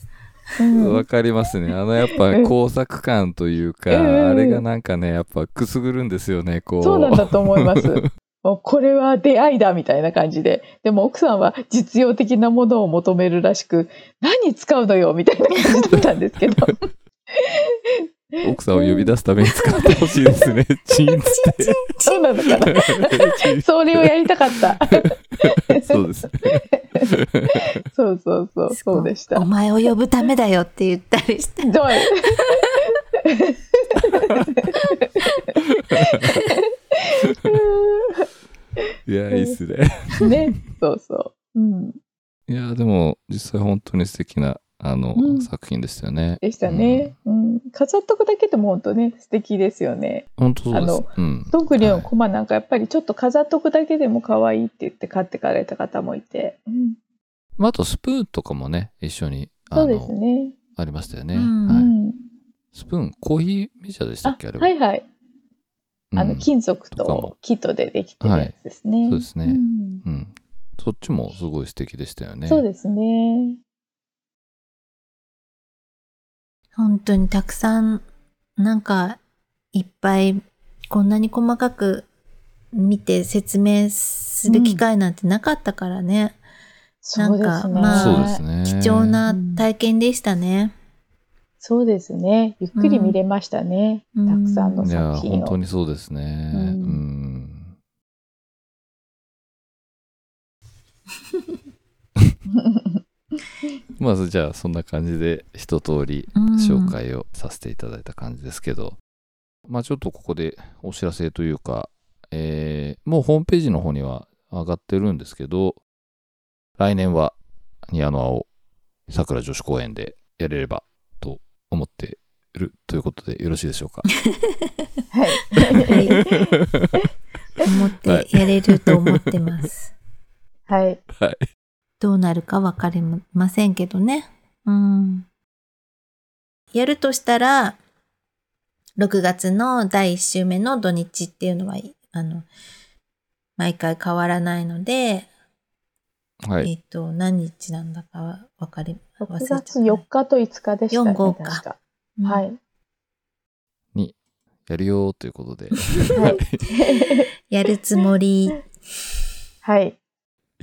Speaker 3: うん
Speaker 1: わかりますね。あのやっぱ工作感というか、
Speaker 3: うん
Speaker 1: あれがなんかね、やっぱくすぐるんですよね、こう。
Speaker 3: そうなんだと思います。もうこれは出会いだみたいな感じで。でも奥さんは実用的なものを求めるらしく、何に使うのよ？みたいな感じだったんですけど。
Speaker 1: 奥さんを呼び出すために使ってほしいですね。チンつって。
Speaker 3: チンなのかなそれをやりたかった。
Speaker 1: そうです。
Speaker 3: そうそうそう、そうでした。
Speaker 2: お前を呼ぶためだよって言ったりして。
Speaker 3: どう？
Speaker 1: いや、いいっすね。
Speaker 3: ね、そうそう。うん、
Speaker 1: いや、でも、実際本当に素敵なあの、
Speaker 3: うん
Speaker 1: 作品でしたよね。
Speaker 3: でしたね。うん。飾っとくだけでも本当ね、素敵ですよね。
Speaker 1: 本当そうです
Speaker 3: あの。
Speaker 1: うん。
Speaker 3: どんぐり
Speaker 1: はい
Speaker 3: のコマなんかやっぱりちょっと飾っとくだけでも可愛いって言って買ってかれた方もいて。うん。
Speaker 1: まあ、あとスプーンとかもね、一緒に、あ
Speaker 3: そう
Speaker 1: の、
Speaker 3: ですね。
Speaker 1: ありましたよね。
Speaker 2: うん
Speaker 1: はい。
Speaker 3: うん。
Speaker 1: スプーン、コーヒーメジャーでした
Speaker 3: あ
Speaker 1: っけ？あれ、
Speaker 3: はいはい。あの、
Speaker 1: うん
Speaker 3: 金属
Speaker 1: と
Speaker 3: 木とでできてるやつですね。
Speaker 1: そうですね。
Speaker 3: うん
Speaker 1: うん。そっちもすごい素敵でしたよね。
Speaker 3: そうですね。
Speaker 2: 本当にたくさん、なんか、いっぱい、こんなに細かく見て説明する機会なんてなかったからね。
Speaker 3: そうですね。
Speaker 2: なんかまあ
Speaker 1: そうですね。
Speaker 2: 貴重な体験でしたね。
Speaker 3: そうですね。ゆっくり見れましたね。
Speaker 2: うん
Speaker 3: たくさんの
Speaker 1: いや、
Speaker 3: 作品を。
Speaker 1: 本当にそうですね。う
Speaker 3: うん
Speaker 1: ん。まずじゃあそんな感じで一通り
Speaker 2: うん
Speaker 1: 紹介をさせていただいた感じですけど、まあちょっとここでお知らせというか、えーもうホームページの方には上がってるんですけど、来年はニアノアを桜女子公園でやれればと思っているということでよろしいでしょうか？
Speaker 3: はい。
Speaker 2: 思ってやれると思ってます。
Speaker 3: はい。
Speaker 1: はい。
Speaker 2: どうなるかわかりませんけどね。うん。やるとしたら、6月の第1週目の土日っていうのは、あの、毎回変わらないので、
Speaker 1: はい。
Speaker 2: えっ、と、何日なんだかわかり、忘れ
Speaker 3: 6
Speaker 2: ちゃった
Speaker 3: 月4日と5日でしたね。
Speaker 2: 4 5か
Speaker 3: 確か。
Speaker 2: うん
Speaker 3: はい。
Speaker 1: やるよーということで、
Speaker 3: はい。
Speaker 2: やるつもり。
Speaker 3: はい。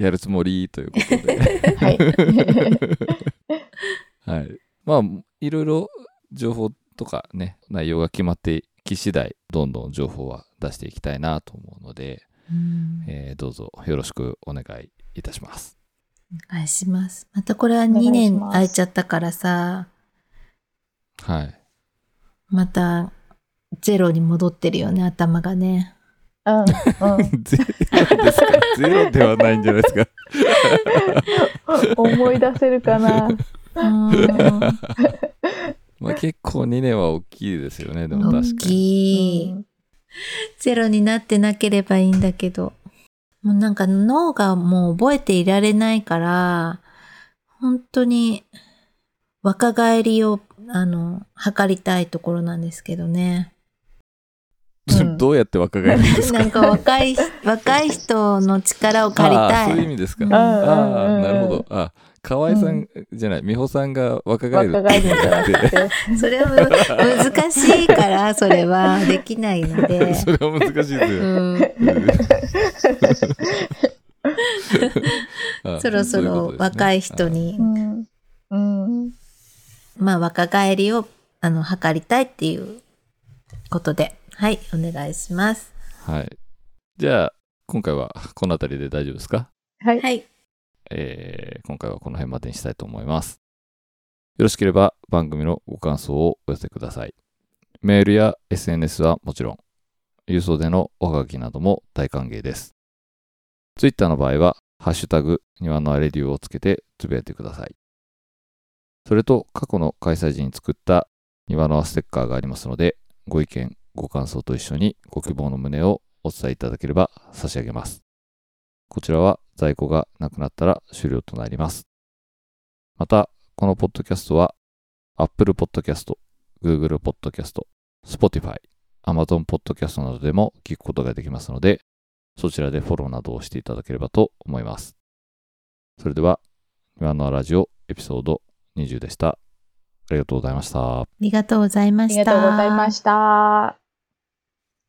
Speaker 1: やるつもりということで、
Speaker 3: はい。
Speaker 1: はい。まあ、いろいろ情報とかね、内容が決まってき次第、どんどん情報は出していきたいなと思うので、
Speaker 2: うん
Speaker 1: えーどうぞよろしくお願いいたします。
Speaker 2: お願いします。またこれは
Speaker 3: お願いし
Speaker 2: 2年空いちゃったからさ、
Speaker 1: はい。
Speaker 2: またゼロに戻ってるよね、頭がね。
Speaker 3: うん。うん。
Speaker 1: ゼロですか？ゼロではないんじゃないですか？
Speaker 3: 思い出せるかな。
Speaker 2: うん
Speaker 1: まあ結構2年は大きいですよね、でも確か
Speaker 2: 大
Speaker 1: に。
Speaker 2: きい。ゼロになってなければいいんだけど。もうなんか脳がもう覚えていられないから、本当に若返りを、あの、測りたいところなんですけどね。
Speaker 3: うん
Speaker 1: どうやって若返るんですか？
Speaker 2: なんか若い、若い人の力を借り
Speaker 1: あ
Speaker 2: た
Speaker 1: あそういう意
Speaker 2: い。
Speaker 1: 味ですか。
Speaker 2: うん
Speaker 1: ああ、
Speaker 3: うん
Speaker 1: なるほど。あ、河合さんじゃない、美穂さんが若返る
Speaker 3: 若返るんじゃなくて。
Speaker 2: それはむ難しいから、それはできないので。
Speaker 1: それは難しいですよ。
Speaker 2: うん
Speaker 1: あ
Speaker 2: そろそろ若い人。に。まあ若返りを、あの、測りたいっていうことで、はい、お願いします。
Speaker 1: はい。じゃあ、今回はこの辺りで大丈夫ですか？
Speaker 3: はい。
Speaker 2: はい。
Speaker 1: えー今回はこの辺までにしたいと思います。よろしければ番組のご感想をお寄せください。メールや SNS はもちろん、郵送でのおはがきなども大歓迎です。Twitter の場合は、ハッシュタグ、庭のアレデューをつけてつぶやいてください。それと、過去の開催時に作った庭のアステッカーがありますので、ご意見、ご感想と一緒にご希望の旨をお伝えいただければ差し上げます。こちらは在庫がなくなったら終了となります。また、このポッドキャストは Apple Podcast、Google Podcast、Spotify、Amazon Podcast などでも聞くことができますので、そちらでフォローなどをしていただければと思います。それでは、今のラジオエピソード20でした。ありがとうございました。
Speaker 2: ありがとうございま
Speaker 3: あり
Speaker 2: した。
Speaker 3: がとうございました。